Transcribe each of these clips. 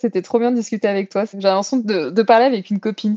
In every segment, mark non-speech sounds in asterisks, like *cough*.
C'était trop bien de discuter avec toi. J'ai l'impression de, de parler avec une copine.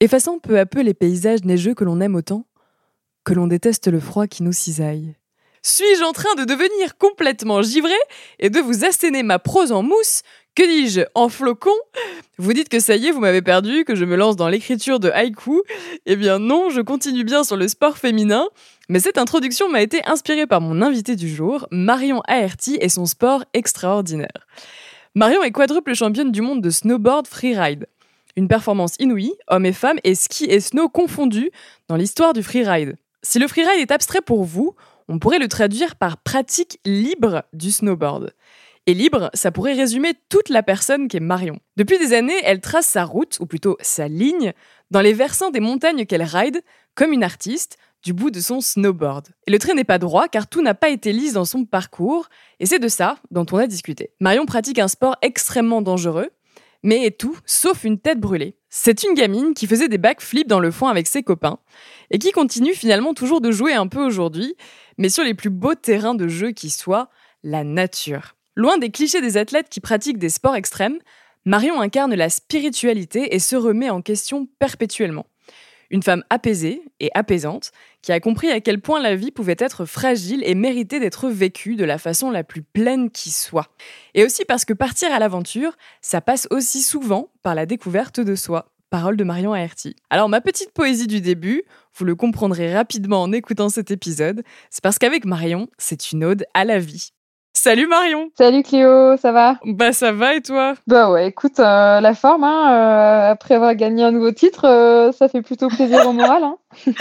effaçant peu à peu les paysages neigeux que l'on aime autant, que l'on déteste le froid qui nous cisaille. Suis-je en train de devenir complètement givré et de vous asséner ma prose en mousse? Que dis-je En flocon Vous dites que ça y est, vous m'avez perdu, que je me lance dans l'écriture de haïku Eh bien non, je continue bien sur le sport féminin, mais cette introduction m'a été inspirée par mon invité du jour, Marion Aerti et son sport extraordinaire. Marion est quadruple championne du monde de snowboard freeride. Une performance inouïe, hommes et femmes, et ski et snow confondus dans l'histoire du freeride. Si le freeride est abstrait pour vous, on pourrait le traduire par pratique libre du snowboard. Et libre, ça pourrait résumer toute la personne qu'est Marion. Depuis des années, elle trace sa route, ou plutôt sa ligne, dans les versants des montagnes qu'elle ride, comme une artiste, du bout de son snowboard. Et le trait n'est pas droit car tout n'a pas été lisse dans son parcours, et c'est de ça dont on a discuté. Marion pratique un sport extrêmement dangereux, mais tout sauf une tête brûlée. C'est une gamine qui faisait des backflips dans le foin avec ses copains et qui continue finalement toujours de jouer un peu aujourd'hui, mais sur les plus beaux terrains de jeu qui soient, la nature. Loin des clichés des athlètes qui pratiquent des sports extrêmes, Marion incarne la spiritualité et se remet en question perpétuellement. Une femme apaisée et apaisante, qui a compris à quel point la vie pouvait être fragile et méritait d'être vécue de la façon la plus pleine qui soit. Et aussi parce que partir à l'aventure, ça passe aussi souvent par la découverte de soi. Parole de Marion Aerti. Alors ma petite poésie du début, vous le comprendrez rapidement en écoutant cet épisode, c'est parce qu'avec Marion, c'est une ode à la vie. Salut Marion Salut Cléo, ça va? Bah ça va et toi? Bah ouais, écoute, euh, la forme, hein, euh, après avoir gagné un nouveau titre, euh, ça fait plutôt plaisir au moral. Hein. *laughs*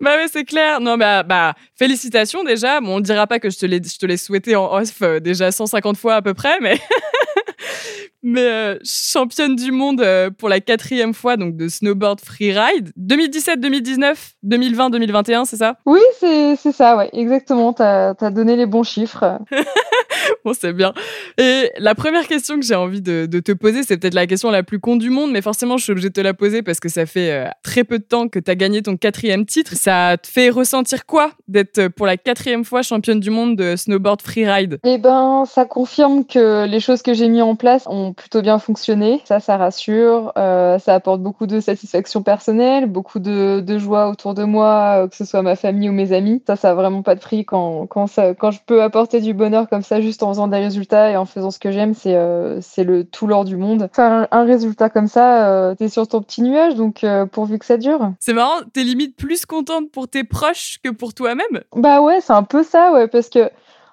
bah ouais, c'est clair. Non, bah, bah félicitations déjà. Bon, on ne dira pas que je te l'ai souhaité en off déjà 150 fois à peu près, mais... *laughs* mais championne du monde pour la quatrième fois donc de snowboard freeride 2017 2019 2020 2021 c'est ça? Oui c'est ça ouais exactement t'as as donné les bons chiffres *laughs* *laughs* bon, c'est bien. Et la première question que j'ai envie de, te poser, c'est peut-être la question la plus con du monde, mais forcément, je suis obligée de te la poser parce que ça fait euh, très peu de temps que tu as gagné ton quatrième titre. Ça te fait ressentir quoi d'être euh, pour la quatrième fois championne du monde de snowboard freeride? Eh ben, ça confirme que les choses que j'ai mis en place ont plutôt bien fonctionné. Ça, ça rassure. Euh, ça apporte beaucoup de satisfaction personnelle, beaucoup de, joie autour de moi, que ce soit ma famille ou mes amis. Ça, ça a vraiment pas de prix quand, quand je peux apporter du bonheur comme ça juste en faisant des résultats et en faisant ce que j'aime, c'est euh, c'est le tout l'or du monde. Faire un, résultat comme ça, euh, t'es sur ton petit nuage, donc euh, pourvu que ça dure. C'est marrant, t'es limite plus contente pour tes proches que pour toi-même. Bah ouais, c'est un peu ça, ouais, parce que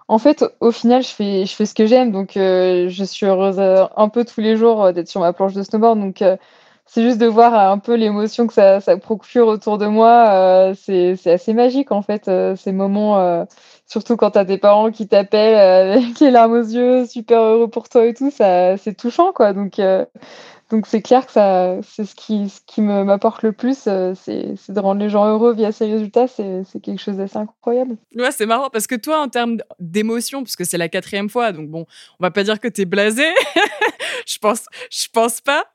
en fait, au final, je fais, je fais ce que j'aime, donc je suis heureuse un peu tous les jours d'être sur ma planche de snowboard, donc c'est juste de voir un peu l'émotion que ça, ça, procure autour de moi. c'est assez magique, en fait, ces moments surtout quand t'as des parents qui t'appellent euh, *laughs* avec les larmes aux yeux, super heureux pour toi et tout, ça, c'est touchant, quoi. Donc, euh, donc c'est clair que ça, c'est ce qui, ce qui m'apporte le plus, euh, c'est, de rendre les gens heureux via ces résultats. C'est, quelque chose d'assez incroyable. Ouais, c'est marrant parce que toi, en termes d'émotion, puisque c'est la quatrième fois, donc bon, on va pas dire que t'es blasé. *laughs* je pense, je pense pas.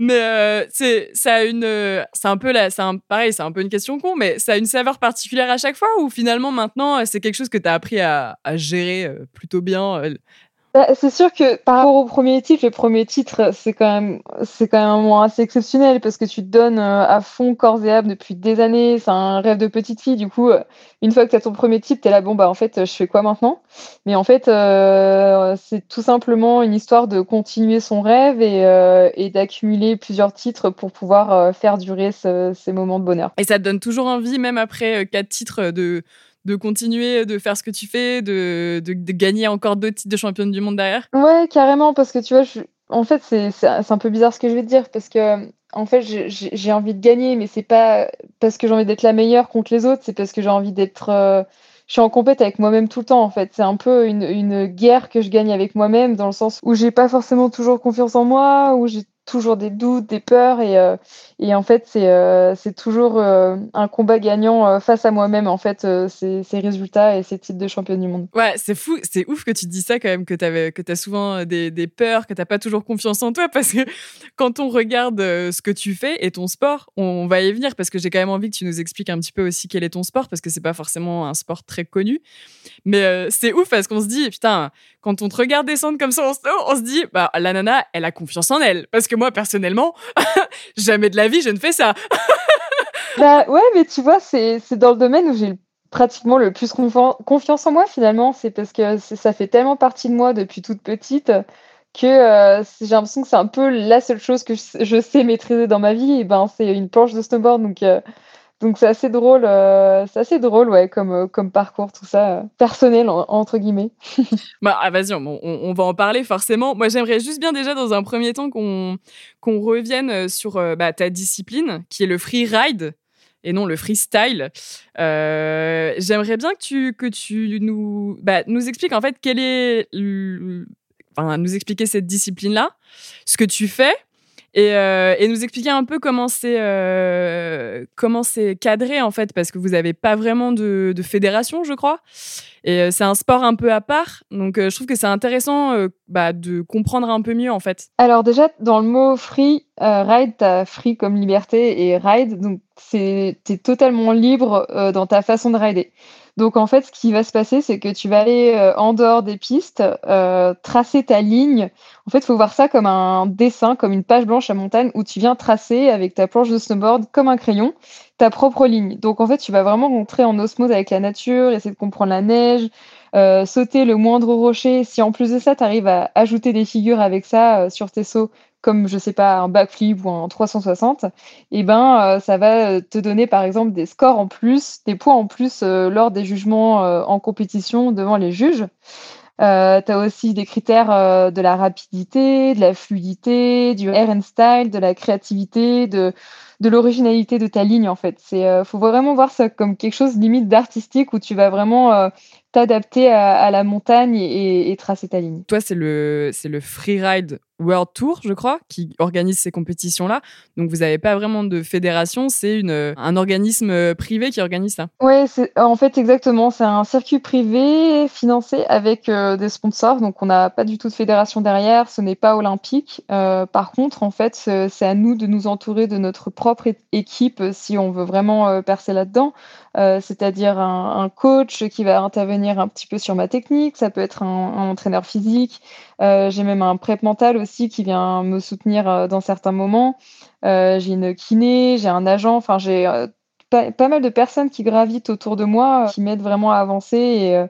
Mais euh, c'est, ça a une, c'est un peu c'est pareil, c'est un peu une question con, mais ça a une saveur particulière à chaque fois ou finalement maintenant, c'est quelque chose que t'as appris à, à gérer euh, plutôt bien bah, c'est sûr que par rapport au premier titre, le premier titre, c'est quand même, c'est quand même un moment assez exceptionnel parce que tu te donnes euh, à fond corps et âme depuis des années. C'est un rêve de petite fille. Du coup, euh, une fois que tu as ton premier titre, tu es là, bon, bah, en fait, je fais quoi maintenant? Mais en fait, euh, c'est tout simplement une histoire de continuer son rêve et, et d'accumuler plusieurs titres pour pouvoir faire durer ces moments de bonheur. Et ça te donne toujours envie, même après quatre titres, de, de continuer de faire ce que tu fais, de, gagner encore d'autres titres de championne du monde derrière Ouais, carrément, parce que tu vois, en fait, c'est un peu bizarre ce que je vais te dire, parce que en fait, j'ai envie de gagner, mais c'est pas parce que j'ai envie d'être la meilleure contre les autres, c'est parce que j'ai envie d'être. Euh, je suis en compète avec moi-même tout le temps, en fait. C'est un peu une, une guerre que je gagne avec moi-même, dans le sens où j'ai pas forcément toujours confiance en moi, où j'ai toujours des doutes, des peurs et, euh, et en fait c'est euh, toujours euh, un combat gagnant face à moi-même en fait ces, résultats et ces titres de championne du monde. Ouais, c'est fou, c'est ouf que tu dis ça quand même que tu as souvent des, des peurs, que tu pas toujours confiance en toi *laughs* parce que quand on regarde ce que tu fais et ton sport, on va y venir parce que j'ai quand même envie que tu nous expliques un petit peu aussi quel est ton sport parce que c'est pas forcément un sport très connu. Mais c'est ouf parce qu'on se dit putain, quand on te regarde descendre comme ça on se dit bah la nana, elle a confiance en elle parce que moi, personnellement, *laughs* jamais de la vie, je ne fais ça. *laughs* bah ouais, mais tu vois, c'est dans le domaine où j'ai pratiquement le plus confiance en moi finalement. C'est parce que ça fait tellement partie de moi depuis toute petite que euh, j'ai l'impression que c'est un peu la seule chose que je, sais maîtriser dans ma vie. Et ben, c'est une planche de snowboard. Donc, euh, donc c'est assez drôle, euh, c'est assez drôle, ouais, comme, euh, comme parcours, tout ça, euh, personnel, entre guillemets. *laughs* bah, ah, vas-y, on, va en parler forcément. Moi, j'aimerais juste bien déjà, dans un premier temps, qu'on qu'on revienne sur bah, ta discipline, qui est le freeride et non le freestyle. j'aimerais bien que tu, que tu nous, bah, nous expliques en fait quelle est... Enfin, nous expliquer cette discipline-là, ce que tu fais, euh, et, nous expliquer un peu comment c'est euh, comment c'est cadré en fait parce que vous n'avez pas vraiment de, fédération je crois et euh, c'est un sport un peu à part donc je trouve que c'est intéressant bah, de comprendre un peu mieux en fait. Alors déjà dans le mot free ride as free comme liberté et ride donc c'est es totalement libre dans ta façon de rider. Donc en fait, ce qui va se passer, c'est que tu vas aller euh, en dehors des pistes, euh, tracer ta ligne. En fait, il faut voir ça comme un dessin, comme une page blanche à montagne où tu viens tracer avec ta planche de snowboard comme un crayon ta propre ligne. Donc en fait, tu vas vraiment rentrer en osmose avec la nature, essayer de comprendre la neige, euh, sauter le moindre rocher. Si en plus de ça, tu arrives à ajouter des figures avec ça sur tes sauts, comme je sais pas un backflip ou un 360, et eh ben euh, ça va te donner par exemple des scores en plus, des points en plus euh, lors des jugements euh, en compétition devant les juges. tu as aussi des critères de la rapidité, de la fluidité, du air and style, de la créativité, de de l'originalité de ta ligne en fait. C'est faut vraiment voir ça comme quelque chose limite d'artistique où tu vas vraiment t'adapter à, la montagne et, et, tracer ta ligne. Toi, c'est le, c'est le freeride World Tour, je crois, qui organise ces compétitions-là. Donc, vous n'avez pas vraiment de fédération, c'est une, un organisme privé qui organise ça. Oui, en fait, exactement. C'est un circuit privé financé avec euh, des sponsors. Donc, on n'a pas du tout de fédération derrière. Ce n'est pas olympique. Euh, par contre, en fait, c'est à nous de nous entourer de notre propre équipe si on veut vraiment euh, percer là-dedans. C'est-à-dire un, un, coach qui va intervenir un petit peu sur ma technique. Ça peut être un, entraîneur physique. J'ai même un prep mental aussi qui vient me soutenir euh, dans certains moments. Euh, j'ai une kiné, j'ai un agent, enfin j'ai euh, pas, mal de personnes qui gravitent autour de moi, qui m'aident vraiment à avancer.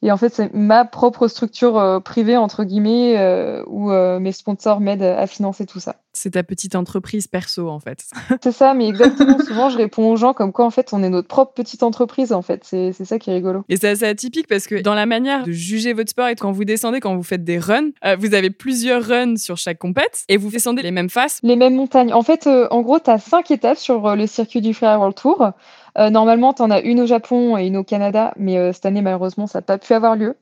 Et en fait, c'est ma propre structure privée, entre guillemets, où mes sponsors m'aident à financer tout ça c'est ta petite entreprise perso en fait. *laughs* c'est ça, mais exactement. Souvent, je réponds aux gens comme quoi en fait on est notre propre petite entreprise en fait. C'est ça qui est rigolo. Et c'est assez atypique parce que dans la manière de juger votre sport et quand vous descendez, quand vous faites des runs, euh, vous avez plusieurs runs sur chaque compète et vous descendez les mêmes faces. Les mêmes montagnes. En fait, euh, en gros, tu as cinq étapes sur euh, le circuit du Free World Tour. Euh, normalement, tu en as une au Japon et une au Canada, mais euh, cette année, malheureusement, ça n'a pas pu avoir lieu.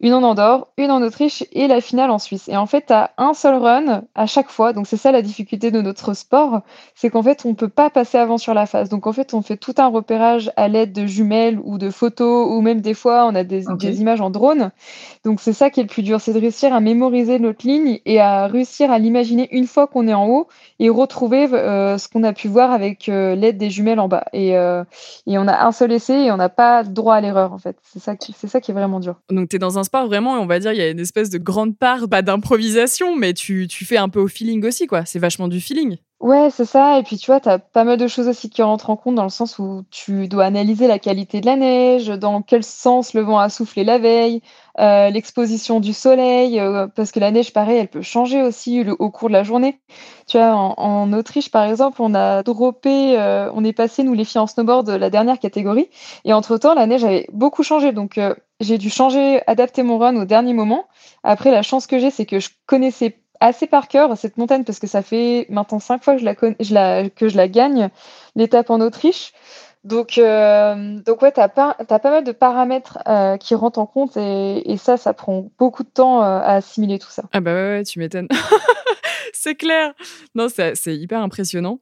Une en Andorre, une en Autriche et la finale en Suisse. Et en fait, tu as un seul run à chaque fois. Donc, c'est ça la difficulté de notre sport. C'est qu'en fait, on ne peut pas passer avant sur la face. Donc, en fait, on fait tout un repérage à l'aide de jumelles ou de photos ou même des fois, on a des, des images en drone. Donc, c'est ça qui est le plus dur. C'est de réussir à mémoriser notre ligne et à réussir à l'imaginer une fois qu'on est en haut et retrouver euh, ce qu'on a pu voir avec l'aide des jumelles en bas. Et et on a un seul essai et on n'a pas droit à l'erreur en fait. C'est ça, qui, c'est ça qui est vraiment dur. Donc tu es dans un sport vraiment, on va dire, il y a une espèce de grande part, pas d'improvisation, mais tu, tu fais un peu au feeling aussi, quoi. C'est vachement du feeling. Ouais, c'est ça. Et puis, tu vois, tu as pas mal de choses aussi qui rentrent en compte dans le sens où tu dois analyser la qualité de la neige, dans quel sens le vent a soufflé la veille, euh, l'exposition du soleil, euh, parce que la neige, pareil, elle peut changer aussi au cours de la journée. Tu vois, en, Autriche, par exemple, on a droppé, euh, on est passé, nous les filles en snowboard, la dernière catégorie. Et entre-temps, la neige avait beaucoup changé. Donc, j'ai dû changer, adapter mon run au dernier moment. Après, la chance que j'ai, c'est que je connaissais assez par cœur cette montagne parce que ça fait maintenant cinq fois que je la, gagne, l'étape en Autriche. Donc, euh, donc ouais, tu as, pas, as pas mal de paramètres euh, qui rentrent en compte et, et, ça, ça prend beaucoup de temps euh, à assimiler tout ça. Ah bah ouais, ouais tu m'étonnes. *laughs* c'est clair. Non, c'est hyper impressionnant.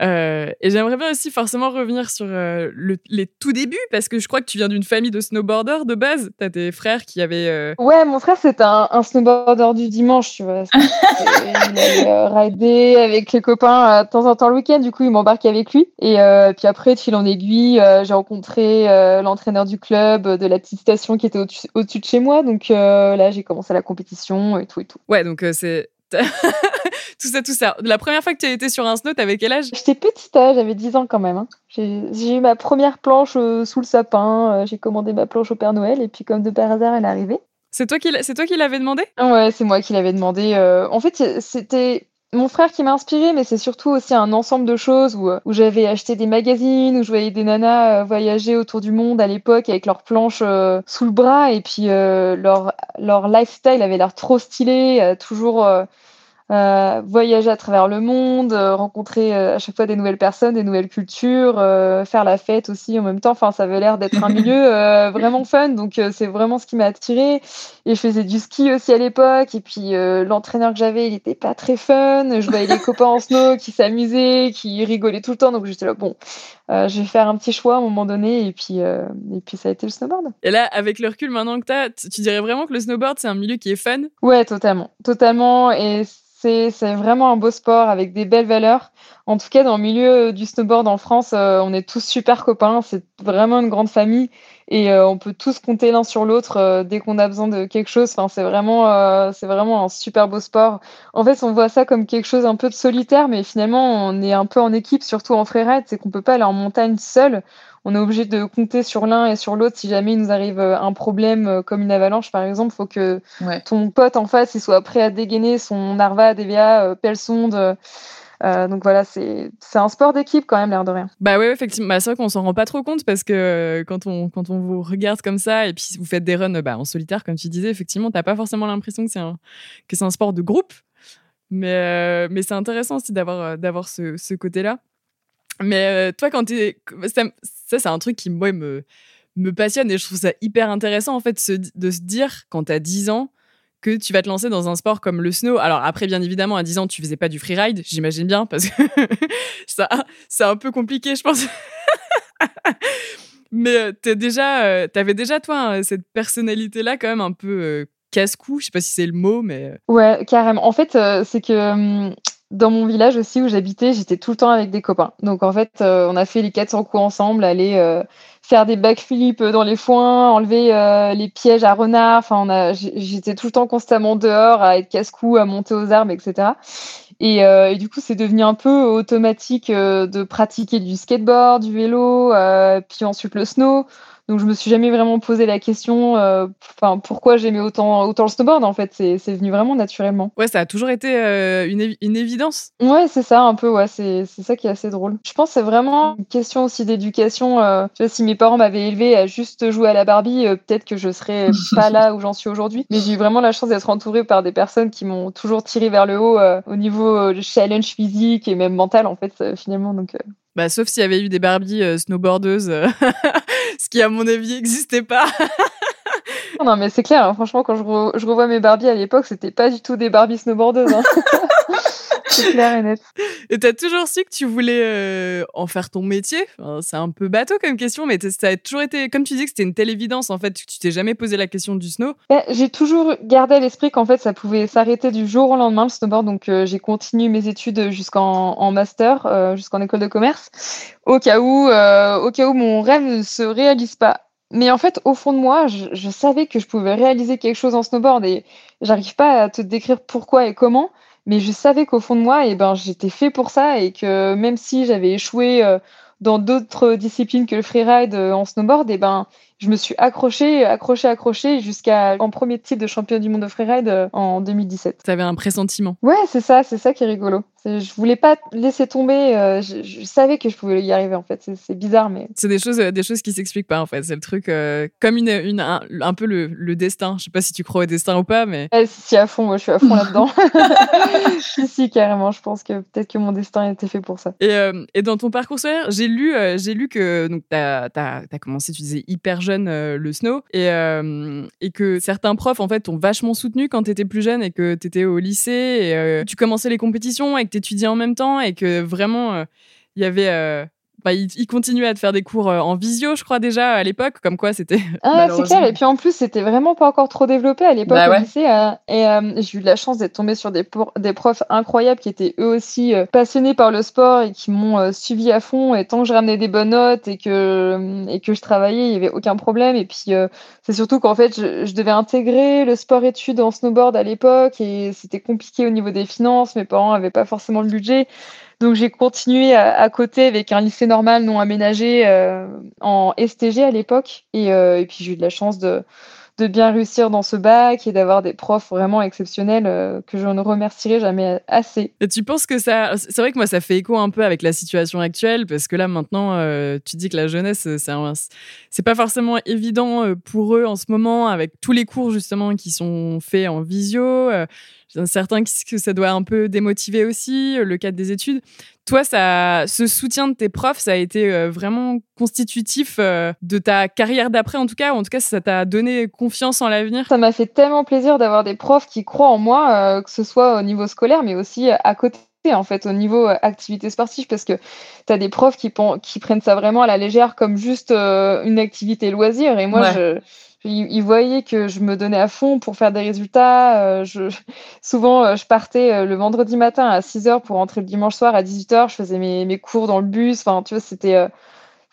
Euh, et j'aimerais bien aussi forcément revenir sur euh, le, les tout débuts, parce que je crois que tu viens d'une famille de snowboarders de base. Tu as tes frères qui avaient. Euh, ouais, mon frère, c'était un, un, snowboarder du dimanche, tu vois. *laughs* il allait rider avec les copains de temps en temps le week-end, du coup, il m'embarquait avec lui. Et puis après, de fil en aiguille, j'ai rencontré l'entraîneur du club de la petite station qui était au-dessus de chez moi. Donc là, j'ai commencé la compétition et tout et tout. Ouais, donc c'est *laughs* tout ça, tout ça. La première fois que tu as été sur un snow, t'avais quel âge? J'étais petite, hein, j'avais 10 ans quand même. Hein. J'ai eu ma première planche euh, sous le sapin, euh, j'ai commandé ma planche au Père Noël et puis comme de par hasard, elle est arrivée. C'est toi qui c'est toi qui l'avais demandé? Ouais, c'est moi qui l'avais demandé. Euh. En fait, c'était mon frère qui m'a inspiré, mais c'est surtout aussi un ensemble de choses où, où j'avais acheté des magazines, où je voyais des nanas voyager autour du monde à l'époque avec leurs planches sous le bras, et puis leur, leur lifestyle avait l'air trop stylé, toujours euh, voyager à travers le monde, euh, rencontrer euh, à chaque fois des nouvelles personnes, des nouvelles cultures, faire la fête aussi en même temps. Enfin, ça avait l'air d'être un *laughs* milieu vraiment fun. Donc, c'est vraiment ce qui m'a attiré. Et je faisais du ski aussi à l'époque. Et puis, l'entraîneur que j'avais, il était pas très fun. Je voyais les copains en snow qui s'amusaient, qui rigolaient tout le temps. Donc, j'étais là, bon, je vais faire un petit choix à un moment donné. Et puis, et puis, ça a été le snowboard. Et là, avec le recul maintenant que tu as, tu dirais vraiment que le snowboard, c'est un milieu qui est fun? Ouais, totalement. Totalement. Et c'est vraiment un beau sport avec des belles valeurs. En tout cas, dans le milieu du snowboard en France, euh, on est tous super copains. C'est vraiment une grande famille et euh, on peut tous compter l'un sur l'autre euh, dès qu'on a besoin de quelque chose. Enfin, c'est vraiment, vraiment un super beau sport. En fait, on voit ça comme quelque chose un peu de solitaire, mais finalement, on est un peu en équipe, surtout en freeride. C'est qu'on peut pas aller en montagne seul on est obligé de compter sur l'un et sur l'autre si jamais il nous arrive euh, un problème euh, comme une avalanche par exemple faut que ton pote en face il soit prêt à dégainer son Narva, DVA, euh, pelle sonde donc voilà, c'est un sport d'équipe quand même, l'air de rien. Bah oui, effectivement. Bah, c'est vrai qu'on s'en rend pas trop compte parce que quand on, quand on vous regarde comme ça et puis vous faites des runs bah, en solitaire, comme tu disais, effectivement, t'as pas forcément l'impression que c'est un, un sport de groupe. Mais, mais c'est intéressant aussi d'avoir d'avoir ce, ce côté-là. Mais toi, quand tu Ça, c'est un truc qui, moi, me, me passionne et je trouve ça hyper intéressant, en fait, de se dire, quand tu as 10 ans, que tu vas te lancer dans un sport comme le snow. Alors après, bien évidemment, à 10 ans, tu faisais pas du freeride, j'imagine bien, parce que *laughs* ça, c'est un peu compliqué, je pense. *laughs* Mais tu déjà, avais déjà, toi, cette personnalité-là, quand même, un peu casse-cou. Je sais pas si c'est le mot, mais... Ouais, carrément. En fait, c'est que dans mon village aussi où j'habitais, j'étais tout le temps avec des copains. Donc en fait, euh, on a fait les 400 coups ensemble, aller euh, faire des backflips dans les foins, enlever euh, les pièges à renards. Enfin, j'étais tout le temps constamment dehors à être casse-cou, à monter aux arbres, etc. Et, et du coup, c'est devenu un peu automatique de pratiquer du skateboard, du vélo, puis ensuite le snow. Donc je me suis jamais vraiment posé la question, euh, enfin pourquoi j'aimais autant autant le snowboard en fait, c'est venu vraiment naturellement. Ouais, ça a toujours été euh, une, une, évidence. Ouais, c'est ça un peu, ouais, c'est ça qui est assez drôle. Je pense que c'est vraiment une question aussi d'éducation. Euh, si mes parents m'avaient élevé à juste jouer à la Barbie, peut-être que je serais *laughs* pas là où j'en suis aujourd'hui. Mais j'ai eu vraiment la chance d'être entourée par des personnes qui m'ont toujours tiré vers le haut au niveau challenge physique et même mental en fait finalement. Donc bah, sauf s'il y avait eu des Barbie euh, snowboardeuses, euh, *laughs* ce qui à mon avis n'existait pas. *laughs* non mais c'est clair, hein. franchement quand je, revois mes Barbie à l'époque, c'était pas du tout des Barbie snowboardeuses. Hein. *laughs* c'est clair et net. Et t'as toujours su que tu voulais euh, en faire ton métier? C'est un peu bateau comme question, mais ça a toujours été, comme tu dis que c'était une telle évidence, en fait, tu t'es jamais posé la question du snow bah, J'ai toujours gardé à l'esprit qu'en fait, ça pouvait s'arrêter du jour au lendemain, le snowboard. Donc, euh, j'ai continué mes études jusqu'en master, euh, jusqu'en école de commerce, au cas où, au cas où mon rêve ne se réalise pas. Mais en fait, au fond de moi, je, je, savais que je pouvais réaliser quelque chose en snowboard et j'arrive pas à te décrire pourquoi et comment, mais je savais qu'au fond de moi, eh ben, j'étais fait pour ça et que même si j'avais échoué euh, dans d'autres disciplines que le freeride euh, en snowboard, eh ben, je me suis accrochée, accrochée, accrochée jusqu'à en premier titre de champion du monde de freeride euh, en 2017. Tu avais un pressentiment. Ouais, c'est ça, c'est ça qui est rigolo. Je voulais pas laisser tomber. Euh, je, savais que je pouvais y arriver en fait. C'est bizarre, mais c'est des choses, des choses qui s'expliquent pas en fait. C'est le truc euh, comme une, une un, peu le, le, destin. Je sais pas si tu crois au destin ou pas, mais si à fond, moi je suis à fond là-dedans. *laughs* si si carrément. Je pense que peut-être que mon destin était fait pour ça. Et, et dans ton parcours scolaire, j'ai lu, j'ai lu que donc t'as as, as, commencé, tu disais hyper jeune euh, le snow. Et, euh, et que certains profs en fait t'ont vachement soutenu quand t'étais plus jeune et que t'étais au lycée et euh, tu commençais les compétitions et que t'étudiais en même temps et que vraiment il y avait bah, il, continuait à te faire des cours euh, en visio, je crois déjà à l'époque, comme quoi c'était. Ah, c'est clair. Et puis en plus, c'était vraiment pas encore trop développé à l'époque bah au lycée. Euh, et euh, j'ai eu de la chance d'être tombée sur des, des profs incroyables qui étaient eux aussi passionnés par le sport et qui m'ont suivi à fond. Et tant que je ramenais des bonnes notes et que, et que je travaillais, il y avait aucun problème. Et puis c'est surtout qu'en fait, je, je, devais intégrer le sport-études en snowboard à l'époque et c'était compliqué au niveau des finances. Mes parents n'avaient pas forcément le budget. Donc j'ai continué à, côté avec un lycée normal non aménagé euh, en STG à l'époque. Euh, et, puis j'ai eu de la chance de, de bien réussir dans ce bac et d'avoir des profs vraiment exceptionnels euh, que je ne remercierai jamais assez. Tu penses que ça... C'est vrai que moi, ça fait écho un peu avec la situation actuelle, parce que là, maintenant, tu dis que la jeunesse, c'est pas forcément évident pour eux en ce moment, avec tous les cours, justement, qui sont faits en visio certains que ça doit un peu démotiver aussi, euh, le cadre des études. Toi, ça, ce soutien de tes profs, ça a été euh, vraiment constitutif euh, de ta carrière d'après, en tout cas, ou en tout cas, ça t'a donné confiance en l'avenir? Ça m'a fait tellement plaisir d'avoir des profs qui croient en moi, que ce soit au niveau scolaire, mais aussi à côté en fait au niveau activité sportive parce que tu as des profs qui, qui prennent ça vraiment à la légère comme juste une activité loisir et moi je ils, voyaient que je me donnais à fond pour faire des résultats. Euh, je, *laughs* souvent, euh, je partais euh, le vendredi matin à 6 heures pour rentrer le dimanche soir à 18 heures. Je faisais mes, mes cours dans le bus. Enfin, tu vois, c'était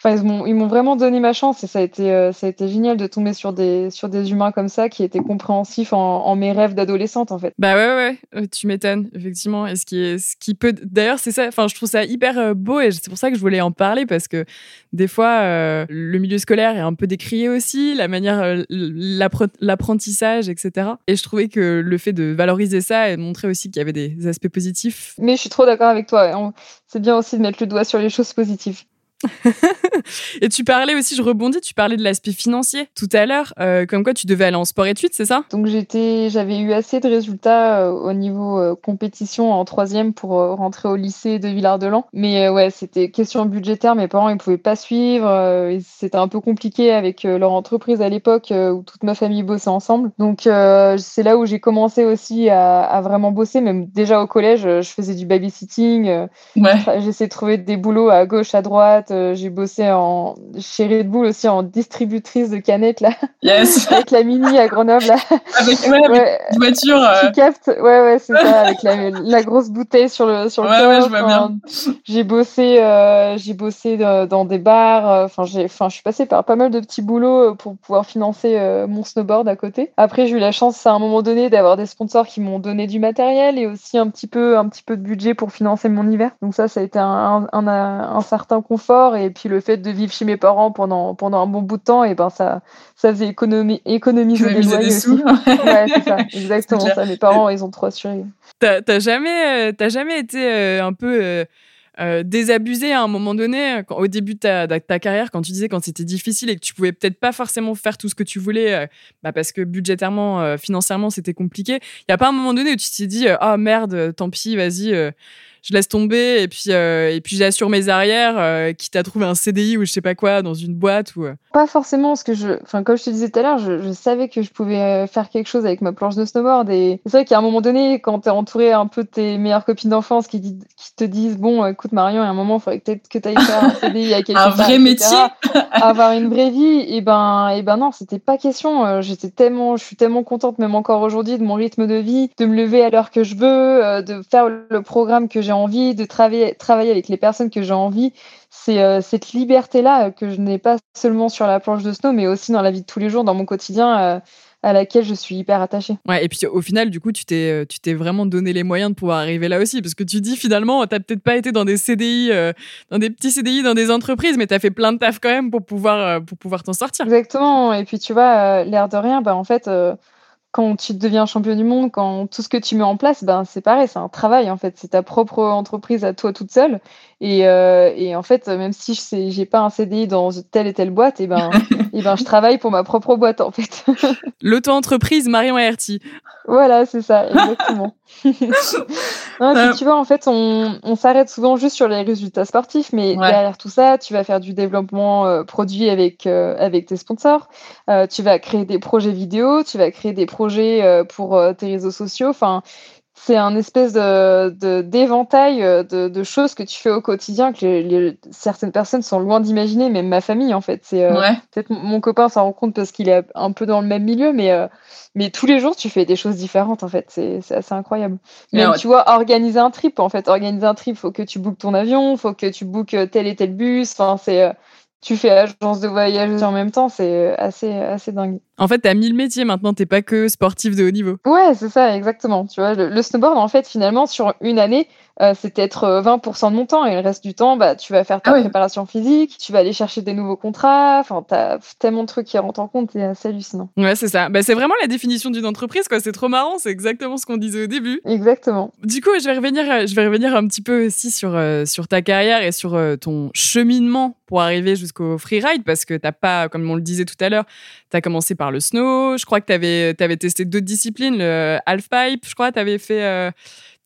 Enfin, ils m'ont vraiment donné ma chance et ça a été euh, ça a été génial de tomber sur des sur des humains comme ça qui étaient compréhensifs en, en mes rêves d'adolescente en fait. Bah ouais ouais, euh, tu m'étonnes effectivement. Et ce qui est ce qui peut d'ailleurs c'est ça. Enfin, je trouve ça hyper euh, beau et c'est pour ça que je voulais en parler parce que des fois le milieu scolaire est un peu décrié aussi, la manière l'apprentissage etc. Et je trouvais que le fait de valoriser ça et de montrer aussi qu'il y avait des aspects positifs. Mais je suis trop d'accord avec toi. C'est bien aussi de mettre le doigt sur les choses positives. *laughs* et tu parlais aussi, je rebondis, tu parlais de l'aspect financier tout à l'heure, euh, comme quoi tu devais aller en sport-études, c'est ça? Donc j'étais, j'avais eu assez de résultats euh, au niveau euh, compétition en troisième pour rentrer au lycée de Villard-de-Lans. Mais ouais, c'était question budgétaire, mes parents ils pouvaient pas suivre, c'était un peu compliqué avec leur entreprise à l'époque où toute ma famille bossait ensemble. Donc c'est là où j'ai commencé aussi à, à, vraiment bosser, même déjà au collège, je faisais du babysitting, ouais. j'essayais de trouver des boulots à gauche, à droite euh, j'ai bossé en, chez Red Bull aussi en distributrice de canettes, là. Yes. *laughs* avec la Mini à Grenoble, là. Avec, ouais, une voiture. Qui euh. capte, ouais, ouais, c'est ça, avec la, la, grosse bouteille sur le, sur le ouais, ouais, je vois bien. J'ai bossé, euh, j'ai bossé dans des bars, enfin, j'ai, enfin, je suis passée par pas mal de petits boulots pour pouvoir financer mon snowboard à côté. Après, j'ai eu la chance, à un moment donné, d'avoir des sponsors qui m'ont donné du matériel et aussi un petit peu, un petit peu de budget pour financer mon hiver. Donc ça, ça a été un, un, un, un certain confort et puis le fait de vivre chez mes parents pendant, pendant un bon bout de temps, et ben ça, ça faisait économiser, économiser des loyers aussi. *laughs* ouais, c'est ça, exactement ça. Mes parents, ils ont trop assuré. T'as jamais, euh, jamais été euh, un peu euh, désabusé à un moment donné, au début de ta, ta, carrière, quand tu disais quand c'était difficile et que tu pouvais peut-être pas forcément faire tout ce que tu voulais, bah parce que budgétairement, financièrement, c'était compliqué. Il y a pas un moment donné où tu t'es dit, ah oh, merde, tant pis, vas-y je laisse tomber et puis euh, et puis j'assure mes arrières, euh, quitte à trouver un CDI ou je sais pas quoi dans une boîte ou. Pas forcément, parce que je, enfin comme je te disais tout à l'heure, je, savais que je pouvais faire quelque chose avec ma planche de snowboard et c'est vrai qu'à un moment donné, quand t'es entouré un peu de tes meilleures copines d'enfance qui, qui te disent bon, écoute Marion, il y a un moment, il faudrait peut-être que tu ailles faire un CDI à quelque un vrai métier, avoir une vraie vie, et ben et ben non, c'était pas question. J'étais tellement, je suis tellement contente même encore aujourd'hui de mon rythme de vie, de me lever à l'heure que je veux, de faire le programme que j'ai envie, de travailler, travailler avec les personnes que j'ai envie. C'est euh, cette liberté-là que je n'ai pas seulement sur la planche de snow, mais aussi dans la vie de tous les jours, dans mon quotidien. Euh, à laquelle je suis hyper attachée. Ouais, et puis au final, du coup, tu t'es, euh, tu t'es vraiment donné les moyens de pouvoir arriver là aussi. Parce que tu dis finalement, tu n'as peut-être pas été dans des CDI, dans des petits CDI, dans des entreprises, mais tu as fait plein de taf quand même pour pouvoir, pour pouvoir t'en sortir. Exactement. Et puis tu vois, l'air de rien, bah, en fait, quand tu deviens champion du monde, quand tout ce que tu mets en place, ben c'est pareil, c'est un travail en fait, c'est ta propre entreprise à toi toute seule. Et, euh, et en fait, même si je j'ai pas un CDI dans telle et telle boîte, et ben, *laughs* et ben je travaille pour ma propre boîte en fait. *laughs* L'auto-entreprise Marion Aerti. Voilà, c'est ça, exactement. *laughs* non, tu vois, en fait, on, on s'arrête souvent juste sur les résultats sportifs, mais derrière tout ça, tu vas faire du développement euh, produit avec, euh, avec tes sponsors, euh, tu vas créer des projets vidéo, tu vas créer des projets euh, pour tes réseaux sociaux. Enfin, c'est un espèce de d'éventail euh, de, de, choses que tu fais au quotidien que les, certaines personnes sont loin d'imaginer, même ma famille en fait. C'est euh, peut-être mon copain s'en rend compte parce qu'il est un peu dans le même milieu, mais euh, mais tous les jours tu fais des choses différentes en fait. C'est assez incroyable. Même tu vois organiser un trip en fait, organiser un trip, faut que tu bookes ton avion, faut que tu bookes tel et tel bus. Enfin c'est tu fais agence de voyage en même temps, c'est assez, assez dingue. En fait, t'as mille métiers maintenant, t'es pas que sportif de haut niveau. Ouais, c'est ça, exactement. Tu vois, le, snowboard, en fait, finalement, sur une année, euh, c'est peut-être 20% euh, de mon temps et le reste du temps, bah, tu vas faire ta ah préparation physique, tu vas aller chercher des nouveaux contrats. Enfin, t'as tellement de trucs qui rentrent en compte, c'est assez hallucinant. Ouais, c'est ça. Bah, c'est vraiment la définition d'une entreprise, quoi. C'est trop marrant, c'est exactement ce qu'on disait au début. Exactement. Du coup, je vais revenir, je vais revenir un petit peu aussi sur, euh, sur ta carrière et sur ton cheminement pour arriver jusqu'au freeride parce que t'as pas, comme on le disait tout à l'heure, tu as commencé par le snow. Je crois que tu avais, testé d'autres disciplines, le halfpipe, je crois. Avais fait, euh,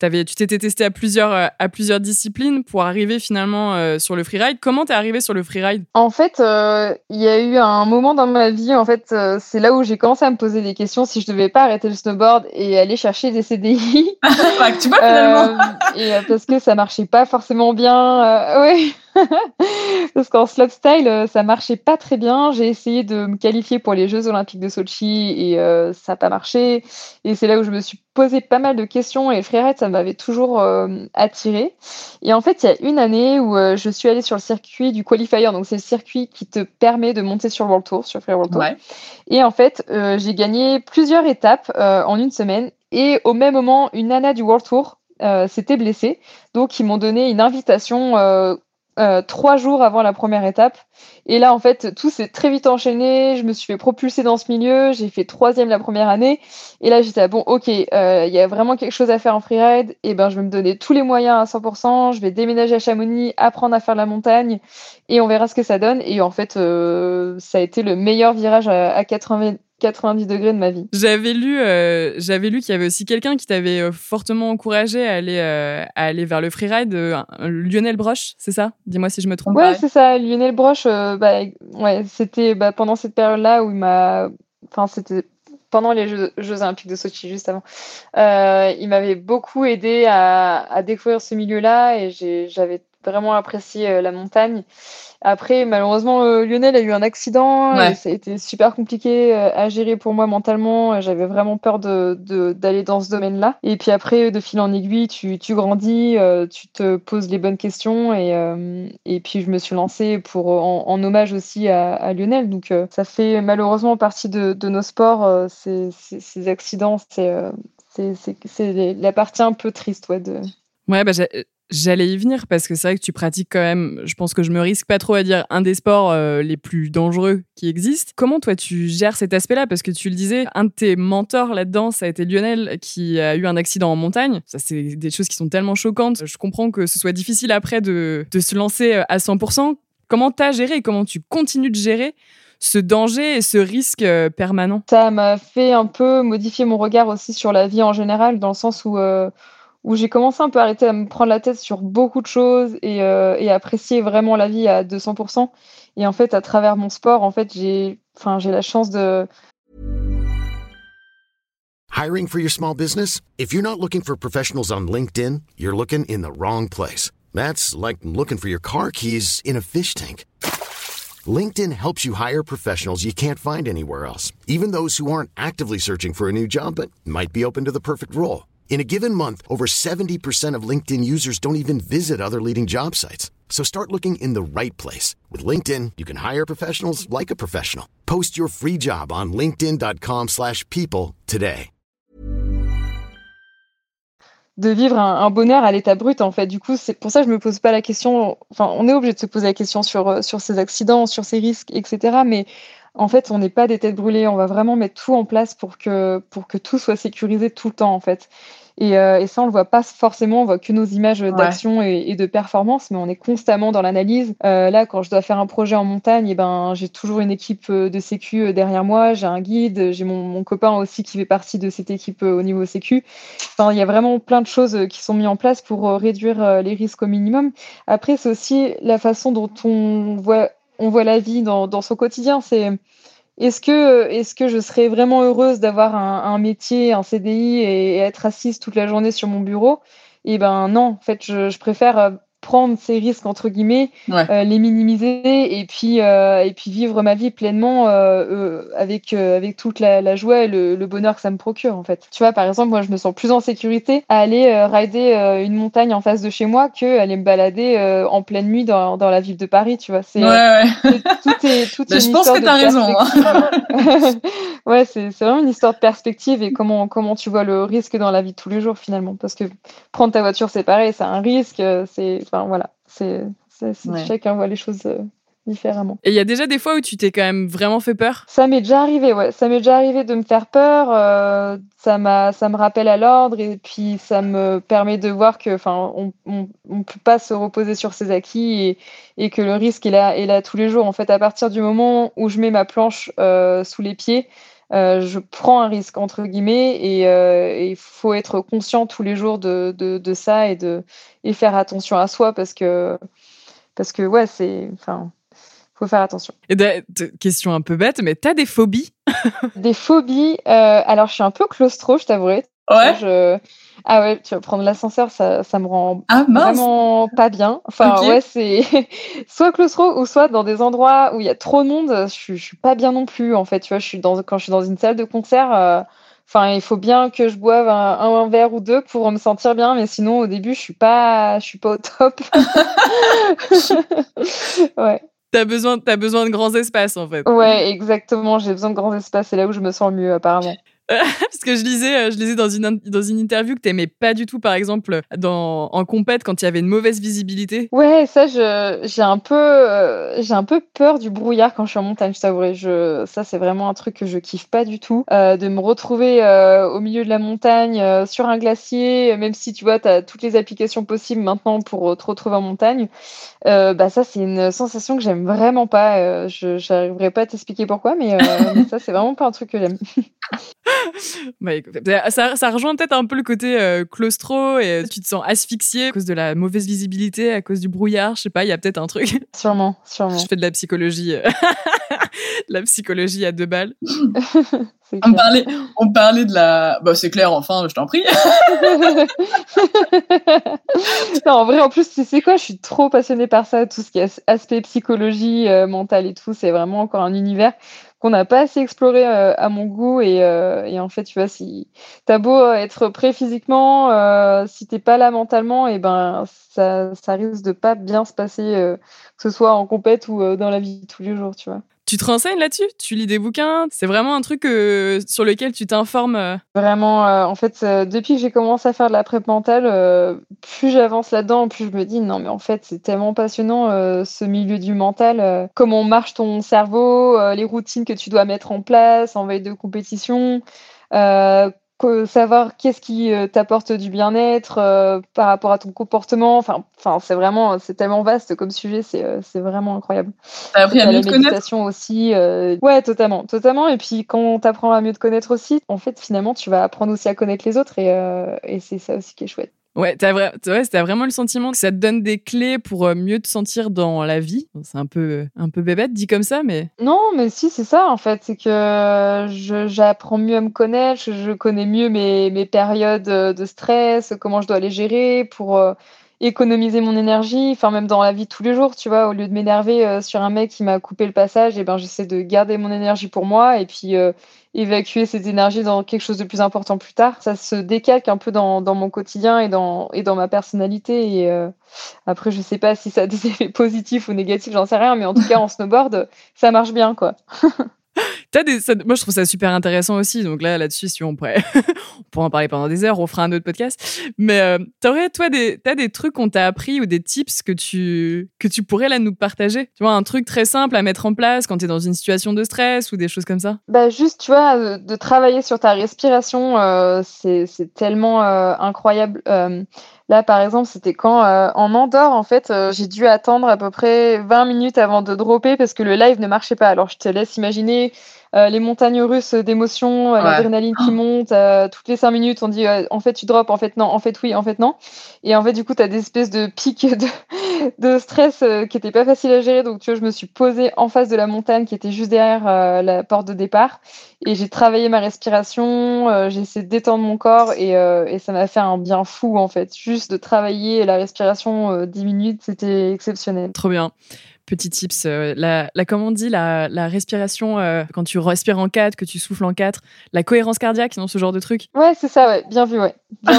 avais, tu t'étais testé à plusieurs, euh, à plusieurs disciplines pour arriver finalement euh, sur le freeride. Comment t'es arrivé sur le freeride? En fait, il y a eu un moment dans ma vie, en fait, c'est là où j'ai commencé à me poser des questions si je devais pas arrêter le snowboard et aller chercher des CDI. *laughs* Bah, tu vois finalement. et parce que ça marchait pas forcément bien. oui. Parce qu'en slopestyle, euh, ça marchait pas très bien. J'ai essayé de me qualifier pour les Jeux Olympiques de Sochi et euh, ça n'a pas marché. Et c'est là où je me suis posé pas mal de questions et freeride, ça m'avait toujours euh, attiré. Et en fait, il y a une année où je suis allée sur le circuit du qualifier. Donc, c'est le circuit qui te permet de monter sur World Tour, sur Free World Tour. Et en fait, j'ai gagné plusieurs étapes en une semaine. Et au même moment, une nana du World Tour s'était blessée. Donc, ils m'ont donné une invitation euh, trois jours avant la première étape. Et là, en fait, tout s'est très vite enchaîné. Je me suis fait propulser dans ce milieu. J'ai fait troisième la première année. Et là, j'étais bon, ok, euh, il y a vraiment quelque chose à faire en freeride. Et ben, je vais me donner tous les moyens à 100%. Je vais déménager à Chamonix, apprendre à faire la montagne, et on verra ce que ça donne. Et en fait, euh, ça a été le meilleur virage à, à 80, 90 degrés de ma vie. J'avais lu, euh, j'avais lu qu'il y avait aussi quelqu'un qui t'avait euh, fortement encouragé à aller, euh, à aller vers le freeride, Lionel Broche, c'est ça? Dis-moi si je me trompe. Ouais, c'est ça. Lionel Broche, bah, ouais, c'était bah, pendant cette période-là où il m'a, enfin, c'était pendant les Jeux, Olympiques de Sochi, juste avant. il m'avait beaucoup aidé à, à découvrir ce milieu-là et j'avais vraiment apprécié la montagne. Après, malheureusement, euh, Lionel a eu un accident et ça a été super compliqué euh, à gérer pour moi mentalement. J'avais vraiment peur d'aller de, d'aller dans ce domaine-là. Et puis après, de fil en aiguille, tu, tu grandis, euh, tu te poses les bonnes questions et, et puis je me suis lancée pour, en, hommage aussi à, à Lionel. Donc ça fait malheureusement partie de, de nos sports, ces, ces, accidents. C'est la partie un peu triste ouais, de... Ouais, bah, J'allais y venir parce que c'est vrai que tu pratiques quand même, je pense que je me risque pas trop à dire, un des sports euh, les plus dangereux qui existent. Comment toi tu gères cet aspect-là? Parce que tu le disais, un de tes mentors là-dedans, ça a été Lionel qui a eu un accident en montagne. Ça, c'est des choses qui sont tellement choquantes. Je comprends que ce soit difficile après de, se lancer euh, à 100%. Comment tu as géré? Comment tu continues de gérer ce danger et ce risque euh, permanent? Ça m'a fait un peu modifier mon regard aussi sur la vie en général, dans le sens où où j'ai commencé un peu à arrêter à me prendre la tête sur beaucoup de choses et, euh, et apprécier vraiment la vie à 200%. Et en fait, à travers mon sport, en fait, j'ai, enfin, la chance de. Hiring for your small business? If you're not looking for professionals on LinkedIn, you're looking in the wrong place. That's like looking for your car keys in a fish tank. LinkedIn helps you hire professionals you can't find anywhere else, even those who aren't actively searching for a new job but might be open to the perfect role. In a given month, over 70% of LinkedIn users don't even visit other leading job sites. So start looking in the right place. With LinkedIn, you can hire professionals like a professional. Post your free job on linkedin.com slash people today. De vivre un, un bonheur à l'état brut, en fait. Du coup, c'est pour ça que je me pose pas la question. Enfin, on est obligé de se poser la question sur, sur ces accidents, sur ces risques, etc. Mais en fait, on n'est pas des têtes brûlées. On va vraiment mettre tout en place pour que, pour que tout soit sécurisé tout le temps, en fait. Et, euh, et ça, on le voit pas forcément. On voit que nos images d'action et, et, de performance, mais on est constamment dans l'analyse. Euh, là, quand je dois faire un projet en montagne, et eh ben, j'ai toujours une équipe euh, de sécu euh, derrière moi. J'ai un guide. J'ai mon, mon, copain aussi qui fait partie de cette équipe euh, au niveau sécu. Enfin, il y a vraiment plein de choses qui sont mises en place pour réduire les risques au minimum. Après, c'est aussi la façon dont on voit on voit la vie dans, son quotidien. C'est est-ce que, est-ce que je serais vraiment heureuse d'avoir un, métier, un CDI et, et, être assise toute la journée sur mon bureau? Eh ben non, en fait, je, je préfère prendre ces risques entre guillemets, ouais. euh, les minimiser et puis euh, et puis vivre ma vie pleinement euh, avec avec toute la, la joie et le, le, bonheur que ça me procure en fait. Tu vois par exemple moi je me sens plus en sécurité à aller rider une montagne en face de chez moi que aller me balader en pleine nuit dans, dans la ville de Paris. Tu vois c'est ouais, ouais. tout est tout est *laughs* Je pense que tu as raison. Hein. *laughs* ouais c'est c'est vraiment une histoire de perspective et comment comment tu vois le risque dans la vie de tous les jours finalement parce que prendre ta voiture c'est pareil c'est un risque c'est Enfin, voilà, c'est, ouais. chacun voit les choses euh, différemment. Et il y a déjà des fois où tu t'es quand même vraiment fait peur? Ça m'est déjà arrivé, ouais. Ça m'est déjà arrivé de me faire peur. Euh, ça, m'a, ça me rappelle à l'ordre et puis ça me permet de voir que, enfin, on peut pas se reposer sur ses acquis et, et, que le risque est là, est là tous les jours. En fait, à partir du moment où je mets ma planche euh, sous les pieds, euh, je prends un risque entre guillemets et il euh, faut être conscient tous les jours de, de, de, ça et de et faire attention à soi parce que parce que ouais c'est enfin faut faire attention. Et question un peu bête, mais t'as des phobies? Des phobies. Euh, alors je suis un peu claustro, je t'avouerai. Ouais. Je... Ah ouais, tu vas prendre l'ascenseur, ça, ça me rend ah, vraiment pas bien. Enfin okay. ouais, c'est *laughs* soit claustro ou soit dans des endroits où il y a trop de monde, je, suis, je suis pas bien non plus en fait. Tu vois, je suis dans quand je suis dans une salle de concert. Euh... Enfin, il faut bien que je boive un, un, verre ou deux pour me sentir bien, mais sinon au début je suis pas, je suis pas au top. *laughs* *laughs* ouais. T'as besoin, as besoin de grands espaces en fait. Ouais, exactement. J'ai besoin de grands espaces. C'est là où je me sens le mieux apparemment. *laughs* Parce que je lisais, euh, je lisais dans une, dans une interview que t'aimais pas du tout, par exemple, dans, en compète quand il y avait une mauvaise visibilité. Ouais, ça, j'ai un peu, euh, j'ai un peu peur du brouillard quand je suis en montagne, je t'avouerai. Je, ça, c'est vraiment un truc que je kiffe pas du tout. Euh, de me retrouver euh, au milieu de la montagne, sur un glacier, même si tu vois, t'as toutes les applications possibles maintenant pour te retrouver en montagne. bah, ça, c'est une sensation que j'aime vraiment pas. je, j'arriverai pas à t'expliquer pourquoi, mais, *laughs* mais ça, c'est vraiment pas un truc que j'aime. *laughs* bah, ça, ça, rejoint peut-être un peu le côté euh, claustro et euh, tu te sens asphyxié à cause de la mauvaise visibilité, à cause du brouillard. Je sais pas, il y a peut-être un truc. Sûrement, sûrement. Je fais de la psychologie, euh, *laughs* la psychologie à deux balles. *laughs* on parlait, on parlait de la. Bah, c'est clair, enfin, je t'en prie. *laughs* non, en vrai, en plus, tu sais quoi, je suis trop passionnée par ça, tout ce qui est aspect psychologie, euh, mentale et tout. C'est vraiment encore un univers qu'on n'a pas assez exploré euh, à mon goût. Et, euh, et, en fait, tu vois, si t'as beau être prêt physiquement, euh, si t'es pas là mentalement, et ben ça, ça risque de pas bien se passer, euh, que ce soit en compète ou euh, dans la vie de tous les jours, tu vois. Tu te renseignes là-dessus? Tu lis des bouquins? C'est vraiment un truc euh, sur lequel tu t'informes euh? Vraiment, euh, en fait, depuis que j'ai commencé à faire de la prep mentale, plus j'avance là-dedans, plus je me dis non, mais en fait, c'est tellement passionnant ce milieu du mental. comment marche ton cerveau, les routines que tu dois mettre en place en veille de compétition savoir qu'est-ce qui euh, t'apporte du bien-être euh, par rapport à ton comportement. Enfin, enfin, c'est vraiment, c'est tellement vaste comme sujet, c'est, euh, c'est vraiment incroyable. T'as appris à mieux te connaître aussi. Euh, ouais, totalement, totalement. Et puis quand t'apprends à mieux te connaître aussi, en fait, finalement, tu vas apprendre aussi à connaître les autres et, et c'est ça aussi qui est chouette. Ouais, t'as vrai, ouais, vraiment le sentiment que ça te donne des clés pour euh, mieux te sentir dans la vie. C'est un peu, un peu bébête dit comme ça, mais. Non, mais si, c'est ça en fait. C'est que j'apprends mieux à me connaître, je, connais mieux mes, périodes de stress, comment je dois les gérer pour euh, économiser mon énergie, enfin même dans la vie de tous les jours, tu vois, au lieu de m'énerver euh, sur un mec qui m'a coupé le passage, et eh ben j'essaie de garder mon énergie pour moi et puis euh, évacuer cette énergie dans quelque chose de plus important plus tard. Ça se décalque un peu dans, dans mon quotidien et dans, et dans ma personnalité. Et euh, après, je sais pas si ça a des *laughs* effets positifs ou négatifs, j'en sais rien, mais en tout cas en snowboard, ça marche bien, quoi. *laughs* moi, je trouve ça super intéressant aussi. Donc là, là-dessus, si on pourrait, *laughs* on pourrait en parler pendant des heures, on fera un autre podcast. Mais euh, t'aurais, toi, des, t'as des trucs qu'on t'a appris ou des tips que tu, que tu pourrais là nous partager? Tu vois, un truc très simple à mettre en place quand t'es dans une situation de stress ou des choses comme ça? Bah, juste, tu vois, euh, de travailler sur ta respiration, euh, c'est, tellement euh, incroyable. Là, par exemple, c'était quand en Andorre, en fait, j'ai dû attendre à peu près 20 minutes avant de dropper parce que le live ne marchait pas. Alors, je te laisse imaginer euh, les montagnes russes d'émotions, euh, l'adrénaline qui monte, euh, toutes les cinq minutes, on dit en fait tu drops, en fait non, en fait oui, en fait non. Et en fait, du coup, tu as des espèces de pics de, *laughs* de stress qui n'étaient pas faciles à gérer. Donc, tu vois, je me suis posée en face de la montagne qui était juste derrière la porte de départ. Et j'ai travaillé ma respiration, j'ai essayé de détendre mon corps et, et ça m'a fait un bien fou, en fait. Juste de travailler la respiration 10 minutes, c'était exceptionnel. Trop bien petit tips. Euh, la, la, comment on dit, la, la respiration, euh, quand tu respires en 4, que tu souffles en 4, la cohérence cardiaque, non, ce genre de truc Ouais, c'est ça, ouais. Bien vu, ouais. *laughs*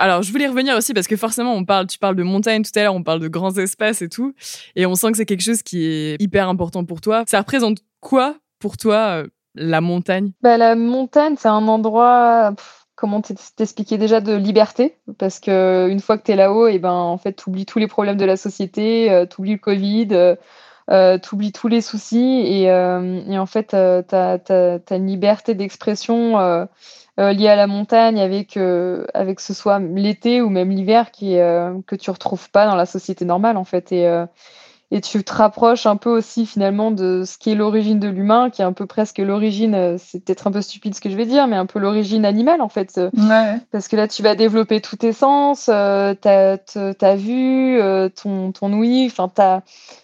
Alors, je voulais revenir aussi parce que forcément, on parle, tu parles de montagne tout à l'heure, on parle de grands espaces et tout. Et on sent que c'est quelque chose qui est hyper important pour toi. Ça représente quoi pour toi, euh, la montagne? Bah, La montagne, c'est un endroit comment t'expliquer déjà de liberté? Parce que une fois que tu es là-haut et eh ben en fait tu oublies tous les problèmes de la société euh, tu oublies le Covid euh, euh tu oublies tous les soucis et, euh, en fait tu as, une liberté d'expression euh, liée à la montagne avec ce soit l'été ou même l'hiver que tu retrouves pas dans la société normale en fait et tu te rapproches un peu aussi finalement de ce qui est l'origine de l'humain, qui est un peu presque l'origine, euh, c'est peut-être un peu stupide ce que je vais dire, mais un peu l'origine animale en fait. Euh, ouais. Parce que là, tu vas développer tous tes sens, euh, ta, ta, vue, euh, ton, ton ouïe, enfin ta,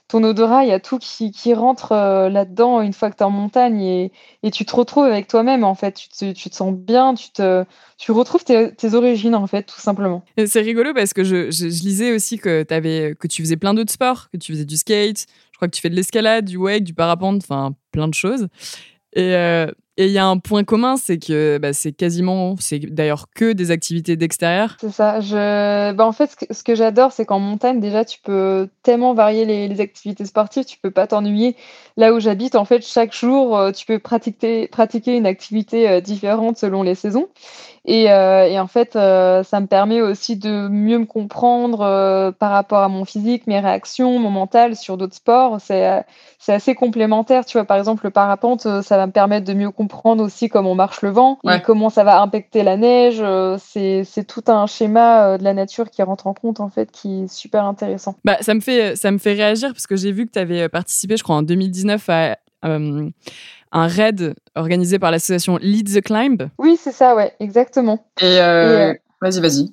ton odorat, il y a tout qui, qui rentre euh, là-dedans une fois que tu es en montagne et, et, tu te retrouves avec toi-même en fait. Tu te, tu te, sens bien, tu, te, tu retrouves tes, origines en fait, tout simplement. C'est rigolo parce que je, je, lisais aussi que, que tu faisais plein d'autres sports, que tu faisais du skate, je crois que tu fais de l'escalade, du wake, du parapente, enfin plein de choses. Et, euh, et il y a un point commun, c'est que bah, c'est quasiment, c'est d'ailleurs que des activités d'extérieur. C'est ça. Bah, en fait, ce que, j'adore, c'est qu'en montagne, déjà, tu peux tellement varier les, les activités sportives, tu peux pas t'ennuyer. Là où j'habite, en fait, chaque jour, euh, tu peux pratiquer, pratiquer une activité euh, différente selon les saisons. Et, euh, et en fait, euh, ça me permet aussi de mieux me comprendre euh, par rapport à mon physique, mes réactions, mon mental sur d'autres sports. C'est assez complémentaire. Tu vois, par exemple, le parapente, ça va me permettre de mieux comprendre aussi comment marche le vent et comment ça va impacter la neige. C'est c'est tout un schéma de la nature qui rentre en compte en fait, qui est super intéressant. Bah, ça me fait ça me fait réagir parce que j'ai vu que tu avais participé, je crois, en 2019 à un raid organisé par l'association Lead the Climb. Oui, c'est ça, ouais, exactement. Et, euh, euh, vas-y, vas-y.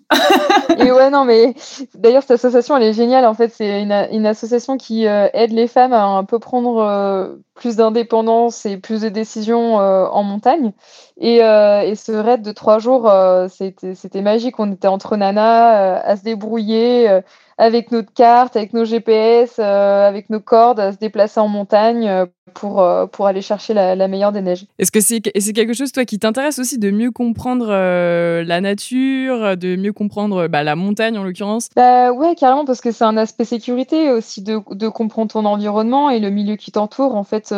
et ouais, non, mais d'ailleurs, cette association, elle est géniale. En fait, c'est une, une, association qui euh, aide les femmes à un peu prendre plus d'indépendance et plus de décisions en montagne. Et, et, ce raid de trois jours, c'était magique. On était entre nanas à se débrouiller avec notre carte, avec nos GPS, euh, avec nos cordes, à se déplacer en montagne euh, pour, euh, pour aller chercher la, meilleure des neiges. Est-ce que c'est quelque chose, toi, qui t'intéresse aussi de mieux comprendre la nature, de mieux comprendre bah, la montagne en l'occurrence? Bah ouais, carrément, parce que c'est un aspect sécurité aussi de, de comprendre ton environnement et le milieu qui t'entoure. En fait,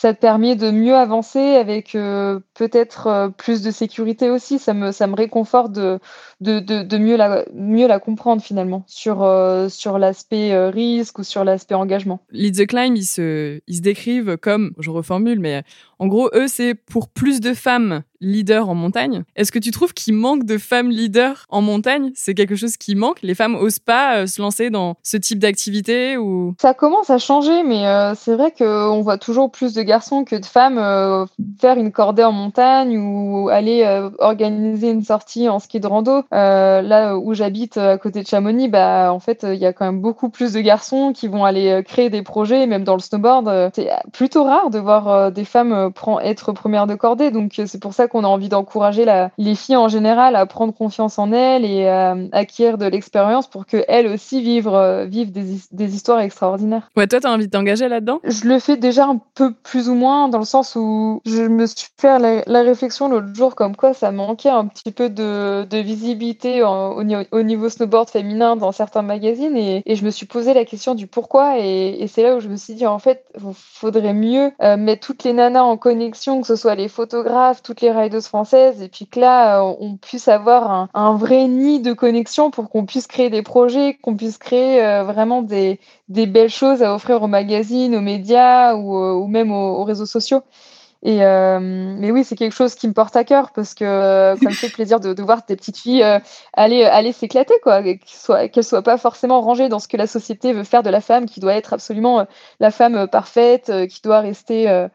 ça te permet de mieux avancer avec euh, peut-être euh, plus de sécurité aussi. Ça me, ça me réconforte de, de, de, mieux, la, mieux la comprendre finalement sur, euh, sur l'aspect risque ou sur l'aspect engagement. Lead the Climb, ils se, ils se décrivent comme, je reformule, mais En gros, eux, c'est pour plus de femmes leaders en montagne. Est-ce que tu trouves qu'il manque de femmes leaders en montagne? C'est quelque chose qui manque? Les femmes osent pas euh, se lancer dans ce type d'activité ou? Ça commence à changer, mais euh, c'est vrai qu'on voit toujours plus de garçons que de femmes euh, faire une cordée en montagne ou aller organiser une sortie en ski de rando. là où j'habite, à côté de Chamonix, bah en fait, il y a quand même beaucoup plus de garçons qui vont aller créer des projets, même dans le snowboard. c'est plutôt rare de voir des femmes être premières de cordée, donc c'est pour ça qu'on a envie d'encourager les filles en général à prendre confiance en elles et à acquérir de l'expérience pour qu'elles aussi vivent, euh, vivent des, histoires extraordinaires. Ouais, toi, tu as envie de t'engager là-dedans? Je le fais déjà un peu plus ou moins dans le sens où je me suis fait la, réflexion l'autre jour comme quoi ça manquait un petit peu de, visibilité au, niveau snowboard féminin dans certains magazines et, je me suis posé la question du pourquoi et, c'est là où je me suis dit en fait, il faudrait mieux euh, mettre toutes les nanas en connexion, que ce soit les photographes, toutes les riders françaises, et puis que là, euh, on puisse avoir un, vrai nid de connexion pour qu'on puisse créer des projets, qu'on puisse créer euh, vraiment des, belles choses à offrir aux magazines, aux médias ou, euh, même aux, réseaux sociaux. Et mais oui, c'est quelque chose qui me porte à cœur parce que ça me fait plaisir de, voir des petites filles aller aller s'éclater quoi, qu'elles soient soient pas forcément rangées dans ce que la société veut faire de la femme, qui doit être absolument la femme parfaite, qui doit rester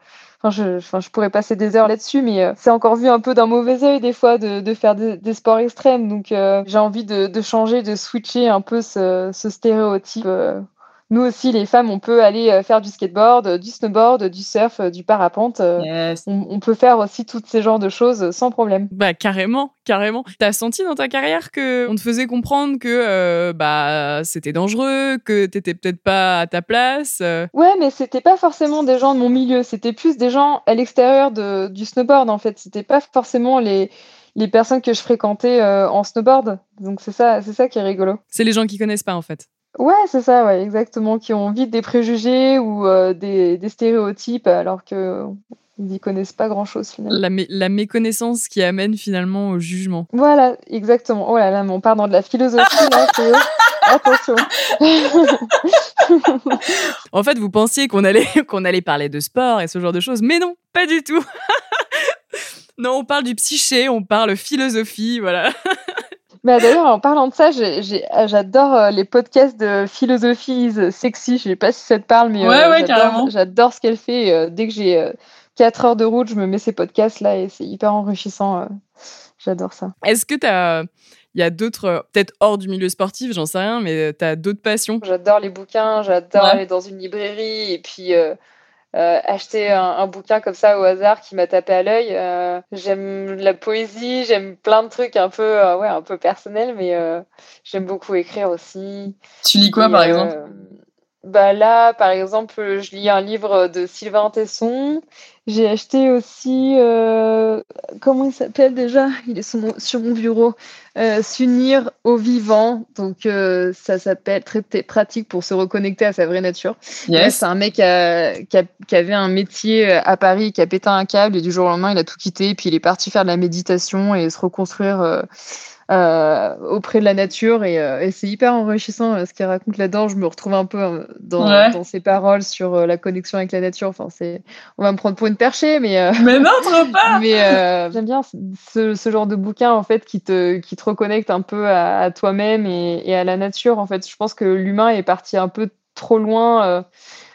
Je, pourrais passer des heures là-dessus, mais euh, c'est encore vu un peu d'un mauvais œil des fois de, faire des, sports extrêmes. Donc, euh, j'ai envie de, changer, de switcher un peu ce, ce stéréotype euh, nous aussi, les femmes, on peut aller euh, faire du skateboard, du snowboard, du surf, du parapente. Euh, on, peut faire aussi toutes ces genres de choses sans problème. Bah carrément, carrément. T'as senti dans ta carrière que on te faisait comprendre que euh, bah c'était dangereux, que t'étais peut-être pas à ta place. Ouais, mais c'était pas forcément des gens de mon milieu. C'était plus des gens à l'extérieur de, du snowboard en fait. C'était pas forcément les les personnes que je fréquentais en snowboard. Donc c'est ça, c'est ça qui est rigolo. C'est les gens qui connaissent pas en fait. Ouais, c'est ça, ouais, exactement, qui ont vite des préjugés ou euh, des, stéréotypes alors qu'ils n'y connaissent pas grand-chose finalement. La, la, méconnaissance qui amène finalement au jugement. Voilà, exactement. Oh là là, on part dans de la philosophie là, *laughs* Attention. en fait, vous pensiez qu'on allait, *laughs* qu'on allait parler de sport et ce genre de choses, mais non, pas du tout. *laughs* non, on parle du psyché, on parle philosophie, voilà. Bah, d'ailleurs, en parlant de ça, j'adore euh, les podcasts de philosophie sexy. Je sais pas si ça te parle, mais euh, j'adore ce qu'elle fait. Euh, dès que j'ai 4 heures de route, je me mets ces podcasts là et c'est hyper enrichissant. j'adore ça. Est-ce que tu as. Il y a d'autres, peut-être hors du milieu sportif, j'en sais rien, mais tu as d'autres passions? J'adore les bouquins, j'adore aller dans une librairie et puis euh, acheter un, bouquin comme ça au hasard qui m'a tapé à l'œil. Euh, j'aime la poésie, j'aime plein de trucs un peu, euh, ouais, un peu personnels, mais j'aime beaucoup écrire aussi. Tu lis quoi, par exemple? bah là, par exemple, je lis un livre de Sylvain Tesson. J'ai acheté aussi, euh, comment il s'appelle déjà? Il est sur mon, sur mon bureau. Euh, S'unir au vivant. Donc, euh, ça s'appelle très pratique pour se reconnecter à sa vraie nature. C'est un mec qui, qui, avait un métier à Paris, qui a pété un câble et du jour au lendemain, il a tout quitté. Puis il est parti faire de la méditation et se reconstruire auprès de la nature et, et c'est hyper enrichissant ce qu'il raconte là-dedans. Je me retrouve un peu dans, dans ses paroles sur la connexion avec la nature. Enfin, on va me prendre pour une perchée, mais *laughs* mais non, trop pas. *laughs* mais j'aime bien ce, ce, genre de bouquin en fait qui te qui te reconnecte un peu à, toi-même et, et, à la nature. En fait, je pense que l'humain est parti un peu trop loin.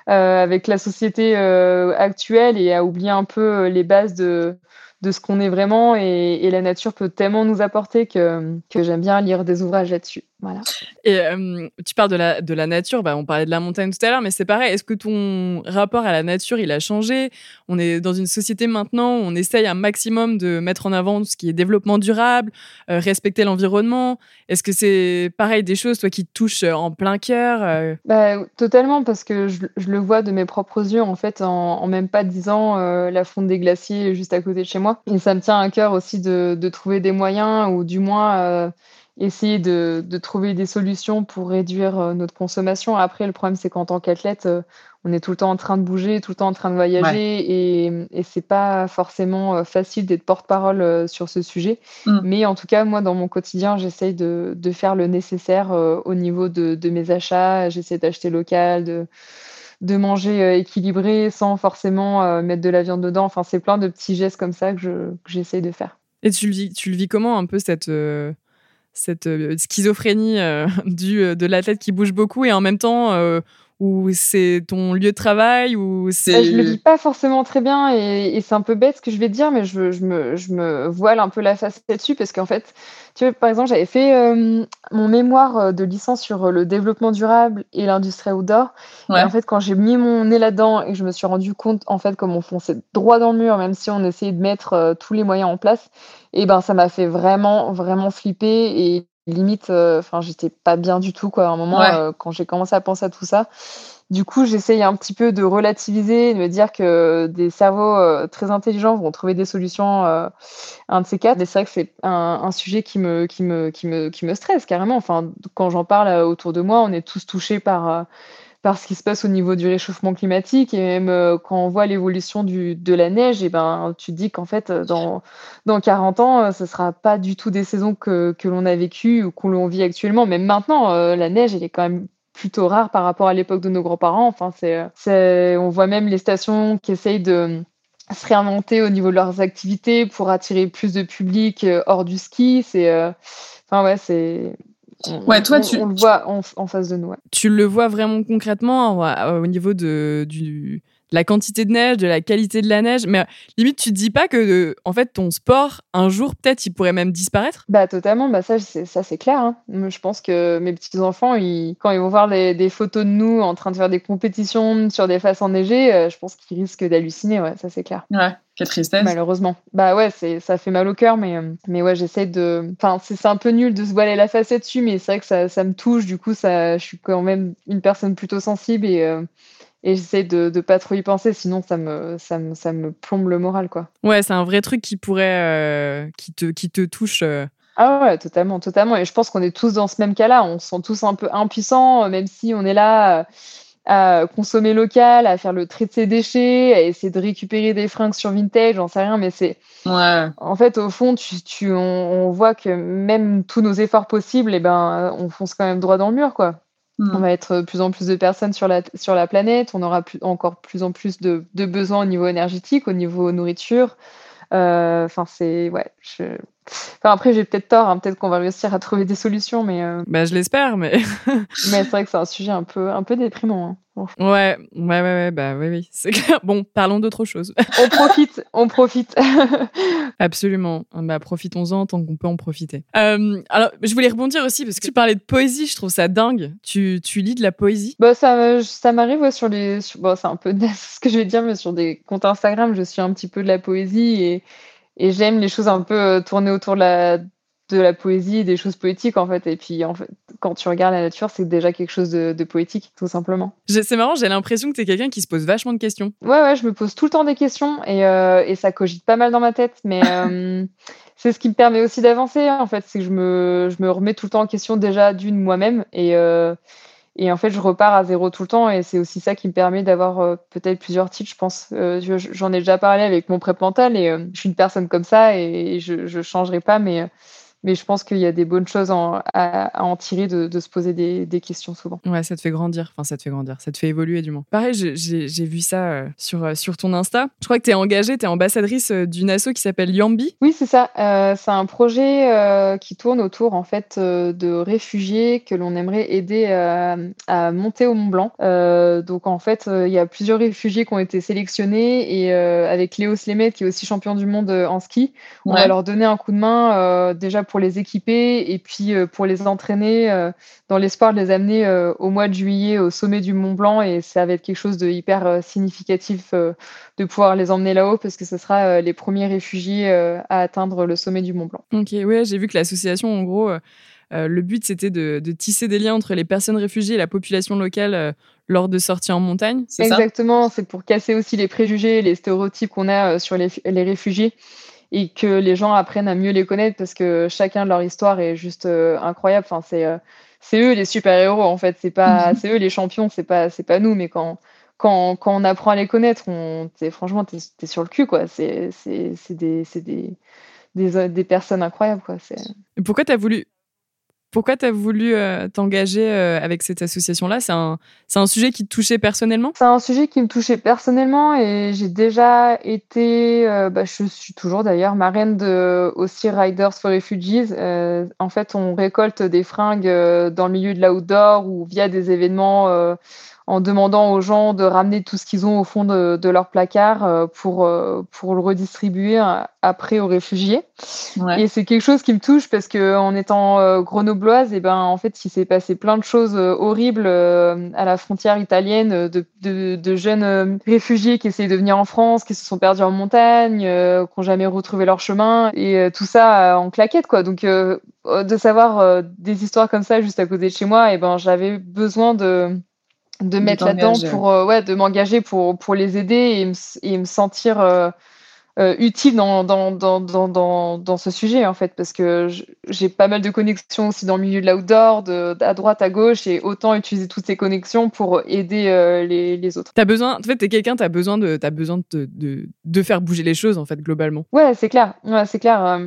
avec la société actuelle et a oublié un peu les bases de, de ce qu'on est vraiment et, la nature peut tellement nous apporter que, que j'aime bien lire des ouvrages là-dessus. Voilà. Et euh, tu parles de la, de la nature, bah, on parlait de la montagne tout à l'heure, mais c'est pareil, est-ce que ton rapport à la nature, il a changé? On est dans une société maintenant où on essaye un maximum de mettre en avant ce qui est développement durable, euh, respecter l'environnement. Est-ce que c'est pareil des choses, toi, qui te touchent en plein cœur euh? bah, Totalement, parce que je, je, le vois de mes propres yeux, en fait, en, même pas dix ans, la fonte des glaciers juste à côté de chez moi. Et ça me tient à cœur aussi de, de trouver des moyens, ou du moins essayer de, de, trouver des solutions pour réduire euh, notre consommation. Après, le problème, c'est qu'en tant qu'athlète, euh, on est tout le temps en train de bouger, tout le temps en train de voyager, et, et c'est pas forcément euh, facile d'être porte-parole sur ce sujet. Mm. Mais en tout cas, moi, dans mon quotidien, j'essaye de, de, faire le nécessaire au niveau de, de mes achats. J'essaie d'acheter local, de de manger équilibré sans forcément mettre de la viande dedans. Enfin, c'est plein de petits gestes comme ça que j'essaye de faire. Et tu le vis, tu le vis comment un peu cette cette schizophrénie *laughs* du de l'athlète qui bouge beaucoup et en même temps ou c'est ton lieu de travail ou bah, c'est je le vis pas forcément très bien et, c'est un peu bête ce que je vais te dire mais je, je, me, je me voile un peu la face là-dessus parce qu'en fait tu vois par exemple j'avais fait euh, mon mémoire euh, de licence sur le développement durable et l'industrie outdoor. Et en fait quand j'ai mis mon nez là-dedans et que je me suis rendu compte en fait comme on fonçait droit dans le mur même si on essayait de mettre euh, tous les moyens en place et ben ça m'a fait vraiment vraiment flipper et limite, euh, enfin, j'étais pas bien du tout, quoi. À un moment, euh, quand j'ai commencé à penser à tout ça, du coup, j'essaye un petit peu de relativiser, de me dire que des cerveaux euh, très intelligents vont trouver des solutions, un de ces quatre. Et c'est vrai que c'est un, sujet qui me, qui me, qui me, qui me stresse carrément. Enfin, quand j'en parle autour de moi, on est tous touchés par par ce qui se passe au niveau du réchauffement climatique et même euh, quand on voit l'évolution de la neige, et ben tu te dis qu'en fait euh, dans dans 40 ans, euh, ce sera pas du tout des saisons que, que l'on a vécues ou que l'on vit actuellement. Même maintenant, la neige, elle est quand même plutôt rare par rapport à l'époque de nos grands-parents. Enfin, on voit même les stations qui essayent de se réinventer au niveau de leurs activités pour attirer plus de public hors du ski. C'est, enfin ouais, c'est ouais, toi, tu, on le voit en, face de nous. Tu le vois vraiment concrètement au niveau de, du, la quantité de neige, de la qualité de la neige. Mais limite, tu te dis pas que, en fait, ton sport, un jour, peut-être, il pourrait même disparaître? Bah, totalement. Bah, ça, c'est, ça, c'est clair. Hein. Je pense que mes petits-enfants, ils, quand ils vont voir des photos de nous en train de faire des compétitions sur des faces enneigées, euh, je pense qu'ils risquent d'halluciner. Ouais, ça, c'est clair. Ouais. Quelle tristesse. Malheureusement. Bah ouais, c'est, ça fait mal au cœur, mais, euh, mais ouais, j'essaie de. Enfin, c'est, un peu nul de se voiler la face dessus, mais c'est vrai que ça, ça me touche. Du coup, ça, je suis quand même une personne plutôt sensible et, euh, et j'essaie de, de pas trop y penser, sinon ça me, ça me, ça me plombe le moral, quoi. Ouais, c'est un vrai truc qui pourrait, euh, qui, te, qui te touche. Euh. Ah ouais, totalement, totalement. Et je pense qu'on est tous dans ce même cas-là. On se sent tous un peu impuissants, même si on est là à consommer local, à faire le tri de ses déchets, à essayer de récupérer des fringues sur vintage, j'en sais rien, mais c'est. Ouais. En fait, au fond, tu, tu, on, voit que même tous nos efforts possibles, eh ben, on fonce quand même droit dans le mur, quoi. On mm. va être de plus en plus de personnes sur la, sur la planète. On aura plus, encore plus en plus de, de besoins au niveau énergétique, au niveau nourriture. Euh, enfin, c'est. Ouais. Je... Enfin, après, j'ai peut-être tort. Hein. Peut-être qu'on va réussir à trouver des solutions, mais. Euh, bah, je l'espère, mais. *laughs* mais c'est vrai que c'est un sujet un peu, un peu déprimant. Hein. Ouais, ouais, ouais, ouais, bah oui, oui, c'est clair. Bon, parlons d'autre chose. *laughs* on profite, on profite. *laughs* Absolument. Bah, profitons-en tant qu'on peut en profiter. Euh, alors, je voulais rebondir aussi parce que tu parlais de poésie, je trouve ça dingue. Tu, tu lis de la poésie? Bah, ça, ça m'arrive sur les. Bon, c'est un peu ce que je vais dire, mais sur des comptes Instagram, je suis un petit peu de la poésie et, et j'aime les choses un peu euh, tournées autour de la de la poésie, des choses poétiques en fait. Et puis en fait, quand tu regardes la nature, c'est déjà quelque chose de, poétique, tout simplement. C'est marrant, j'ai l'impression que tu es quelqu'un qui se pose vachement de questions. Ouais, ouais, je me pose tout le temps des questions et, euh, et ça cogite pas mal dans ma tête, mais euh, *laughs* c'est ce qui me permet aussi d'avancer en fait. C'est que je me, je me remets tout le temps en question déjà d'une moi-même et. Euh, et en fait, je repars à zéro tout le temps et c'est aussi ça qui me permet d'avoir peut-être plusieurs titres, je pense. J'en ai déjà parlé avec mon prep mental et je suis une personne comme ça et je ne changerai pas, mais mais je pense qu'il y a des bonnes choses à, en tirer de, se poser des, questions souvent. Ouais, ça te fait grandir. Enfin, ça te fait grandir. Ça te fait évoluer du moins. Pareil, j'ai vu ça euh, sur, euh, sur ton Insta. Je crois que tu es engagée, tu es ambassadrice euh, d'une asso qui s'appelle Yambi. Oui, c'est ça. c'est un projet qui tourne autour en fait de réfugiés que l'on aimerait aider à monter au Mont Blanc. donc en fait, il y a plusieurs réfugiés qui ont été sélectionnés et avec Léo Slemet qui est aussi champion du monde en ski, on va leur donner un coup de main déjà pour les équiper et puis euh, pour les entraîner euh, dans l'espoir de les amener euh, au mois de juillet au sommet du Mont Blanc et ça va être quelque chose de hyper significatif de pouvoir les emmener là-haut parce que ce sera les premiers réfugiés à atteindre le sommet du Mont Blanc. Ok, oui, j'ai vu que l'association, en gros, le but c'était de, tisser des liens entre les personnes réfugiées et la population locale lors de sorties en montagne. Exactement, c'est pour casser aussi les préjugés, les stéréotypes qu'on a sur les, les réfugiés et que les gens apprennent à mieux les connaître parce que chacun de leur histoire est juste euh, incroyable. Enfin, c'est euh, c'est eux les super héros en fait. C'est pas mhm. c'est eux les champions. C'est pas c'est pas nous. Mais quand quand, quand on apprend à les connaître, on franchement t'es es sur le cul quoi. C'est c'est des c'est des, des des personnes incroyables quoi. Pourquoi t'as voulu Pourquoi tu as voulu euh, t'engager euh, avec cette association-là? C'est un, un sujet qui te touchait personnellement? C'est un sujet qui me touchait personnellement et j'ai déjà été, euh, bah, je suis toujours d'ailleurs marraine de aussi Riders for Refugees. en fait, on récolte des fringues dans le milieu de l'outdoor ou via des événements en demandant aux gens de ramener tout ce qu'ils ont au fond de, leur placard euh, pour, euh, pour le redistribuer euh, après aux réfugiés. Et c'est quelque chose qui me touche parce que en étant grenobloise, et eh ben en fait, il s'est passé plein de choses horribles à la frontière italienne de, de, jeunes réfugiés qui essayaient de venir en France, qui se sont perdus en montagne, qui n'ont jamais retrouvé leur chemin et tout ça en claquette quoi. Donc de savoir des histoires comme ça juste à côté de chez moi, et eh ben j'avais besoin de de mettre là-dedans pour euh, ouais de m'engager pour pour les aider et me, sentir euh, euh, utile dans dans, dans, dans, dans, ce sujet en fait parce que j'ai pas mal de connexions aussi dans le milieu de l'outdoor de à droite à gauche et autant utiliser toutes ces connexions pour aider les, les, autres. T'as besoin en fait t'es quelqu'un t'as besoin de as besoin de, de, de faire bouger les choses en fait globalement. Ouais c'est clair ouais c'est clair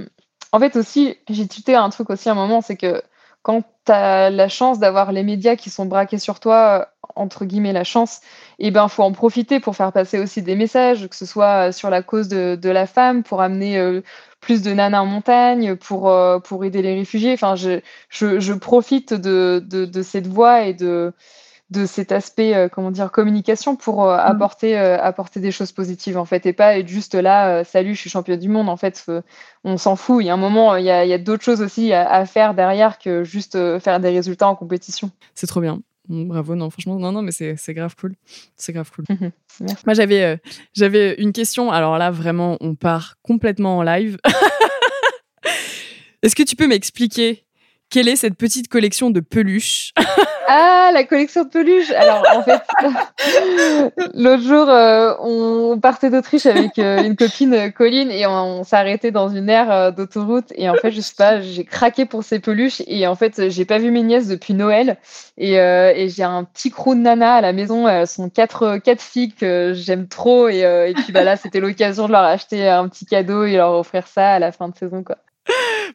en fait aussi j'ai tuté un truc aussi à un moment c'est que quand tu as la chance d'avoir les médias qui sont braqués sur toi, entre guillemets la chance, et eh ben faut en profiter pour faire passer aussi des messages, que ce soit sur la cause de, de la femme, pour amener euh, plus de nanas en montagne, pour, euh, pour aider les réfugiés. Enfin, je, je, je profite de, de, de, cette voie et de, de cet aspect, euh, comment dire, communication pour euh, mm. apporter, euh, apporter des choses positives, en fait, et pas être juste là, salut, je suis championne du monde, en fait, on s'en fout. Il y a un moment, il y a, d'autres choses aussi à, faire derrière que juste faire des résultats en compétition. C'est trop bien. Bravo, non, franchement, non, non, mais c'est grave cool. C'est grave cool. Moi, j'avais j'avais une question. Alors là, vraiment, on part complètement en live. *laughs* Est-ce que tu peux m'expliquer quelle est cette petite collection de peluches? Ah, la collection de peluches Alors, en fait, *laughs* l'autre jour, euh, on partait d'Autriche avec euh, une copine, euh, Colline, et on, arrêté dans une aire d'autoroute. Et en fait, je sais pas, j'ai craqué pour ces peluches. Et en fait, j'ai pas vu mes nièces depuis Noël. Et, j'ai un petit crew de nana à la maison. Elles sont quatre, quatre filles que j'aime trop. Et, et puis, bah là, c'était l'occasion de leur acheter un petit cadeau et leur offrir ça à la fin de saison, quoi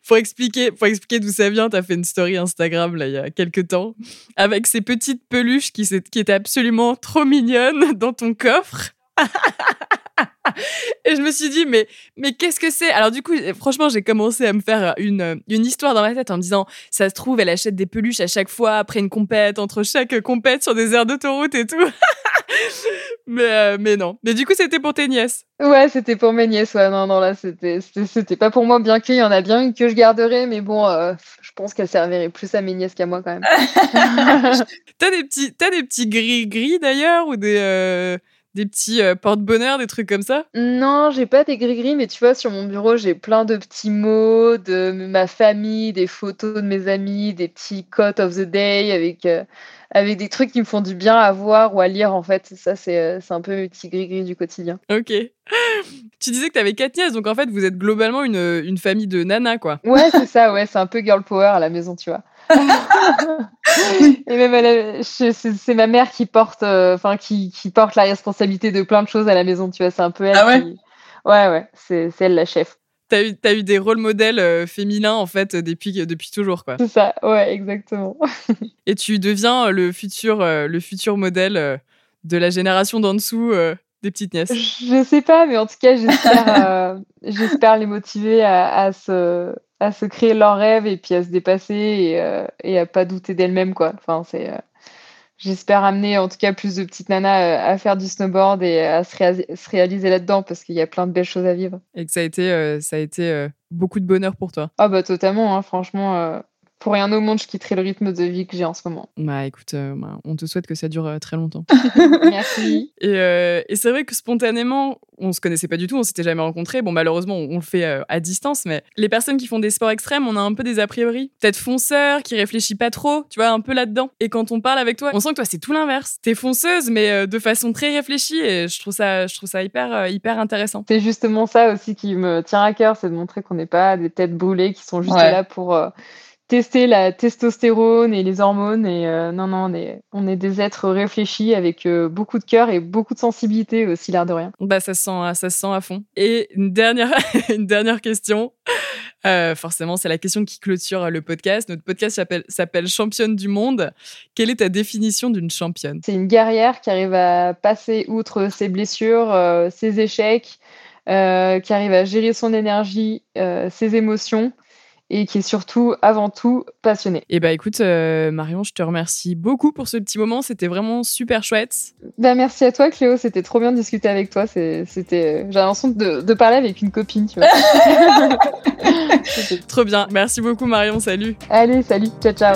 pour expliquer, pour expliquer d'où ça vient, tu as fait une story Instagram là, il y a quelques temps avec ces petites peluches qui, qui étaient absolument trop mignonnes dans ton coffre. *laughs* Et je me suis dit, mais, mais qu'est-ce que c'est? Alors du coup, franchement, j'ai commencé à me faire une, une histoire dans ma tête en me disant, ça se trouve, elle achète des peluches à chaque fois, après une compète, entre chaque compète sur des aires d'autoroute et tout. *laughs* mais, euh, mais non. Mais du coup, c'était pour tes nièces. Ouais, c'était pour mes nièces. Ouais, non, non, là, c'était, c'était pas pour moi, bien qu'il y en a bien une que je garderai, mais bon, euh, je pense qu'elle servirait plus à mes nièces qu'à moi quand même. *laughs* t'as des petits, t'as des petits gris-gris d'ailleurs ou des, euh, des petits porte-bonheur, des trucs comme ça? Non, j'ai pas des gris-gris, mais tu vois, sur mon bureau, j'ai plein de petits mots de ma famille, des photos de mes amis, des petits quotes of the day avec avec des trucs qui me font du bien à voir ou à lire en fait. Ça, c'est, euh, un peu le petit gris-gris du quotidien. Ok. *laughs* Tu disais que tu avais quatre nièces, donc en fait, vous êtes globalement une, une famille de nanas, quoi. Ouais, c'est *laughs* ça, ouais, c'est un peu girl power à la maison, tu vois. *laughs* et même c'est ma mère qui porte euh, enfin qui, qui, porte la responsabilité de plein de choses à la maison tu vois c'est un peu elle ah ouais ouais ouais c'est elle la chef T'as eu, as eu des rôles modèles euh, féminins en fait depuis, depuis toujours quoi. C'est ça, ouais, exactement. *laughs* Et tu deviens le futur, euh, le futur modèle de la génération d'en dessous des petites nièces. Je sais pas, mais en tout cas, j'espère, *laughs* j'espère les motiver à, à, se, à se créer leurs rêves et puis à se dépasser et, et à pas douter d'elles-mêmes quoi. Enfin, c'est j'espère amener en tout cas plus de petites nanas euh, à faire du snowboard et à se, réaliser là-dedans parce qu'il y a plein de belles choses à vivre. Et que ça a été, euh, ça a été euh, beaucoup de bonheur pour toi. Ah bah totalement, hein, franchement pour rien au monde, je quitterai le rythme de vie que j'ai en ce moment. Bah écoute, euh, bah, on te souhaite que ça dure euh, très longtemps. *laughs* Merci. Euh, et, c'est vrai que spontanément, on se connaissait pas du tout, on s'était jamais rencontrés. Bon, malheureusement, on, le fait à distance, mais les personnes qui font des sports extrêmes, on a un peu des a priori. Peut-être fonceur, qui réfléchit pas trop, tu vois, un peu là-dedans. Et quand on parle avec toi, on sent que toi, c'est tout l'inverse. T'es fonceuse, mais de façon très réfléchie, et je trouve ça, je trouve ça hyper, hyper intéressant. C'est justement ça aussi qui me tient à cœur, c'est de montrer qu'on n'est pas des têtes brûlées qui sont juste là pour tester la testostérone et les hormones. Et euh, non, non, on est, on est des êtres réfléchis avec euh, beaucoup de cœur et beaucoup de sensibilité aussi, l'air de rien. Bah, ça se sent, ça se sent à fond. Et une dernière, *laughs* une dernière question. Euh, forcément, c'est la question qui clôture le podcast. Notre podcast s'appelle Championne du monde. Quelle est ta définition d'une championne? C'est une guerrière qui arrive à passer outre ses blessures, ses échecs, qui arrive à gérer son énergie, ses émotions et qui est surtout, avant tout, passionné. Et eh bah écoute, euh, Marion, je te remercie beaucoup pour ce petit moment. C'était vraiment super chouette. Bah merci à toi, Cléo. C'était trop bien de discuter avec toi. C'était, j'ai l'impression de, de, parler avec une copine, tu vois. C'était *laughs* trop bien. Merci beaucoup, Marion. Salut. Allez, salut. Ciao, ciao.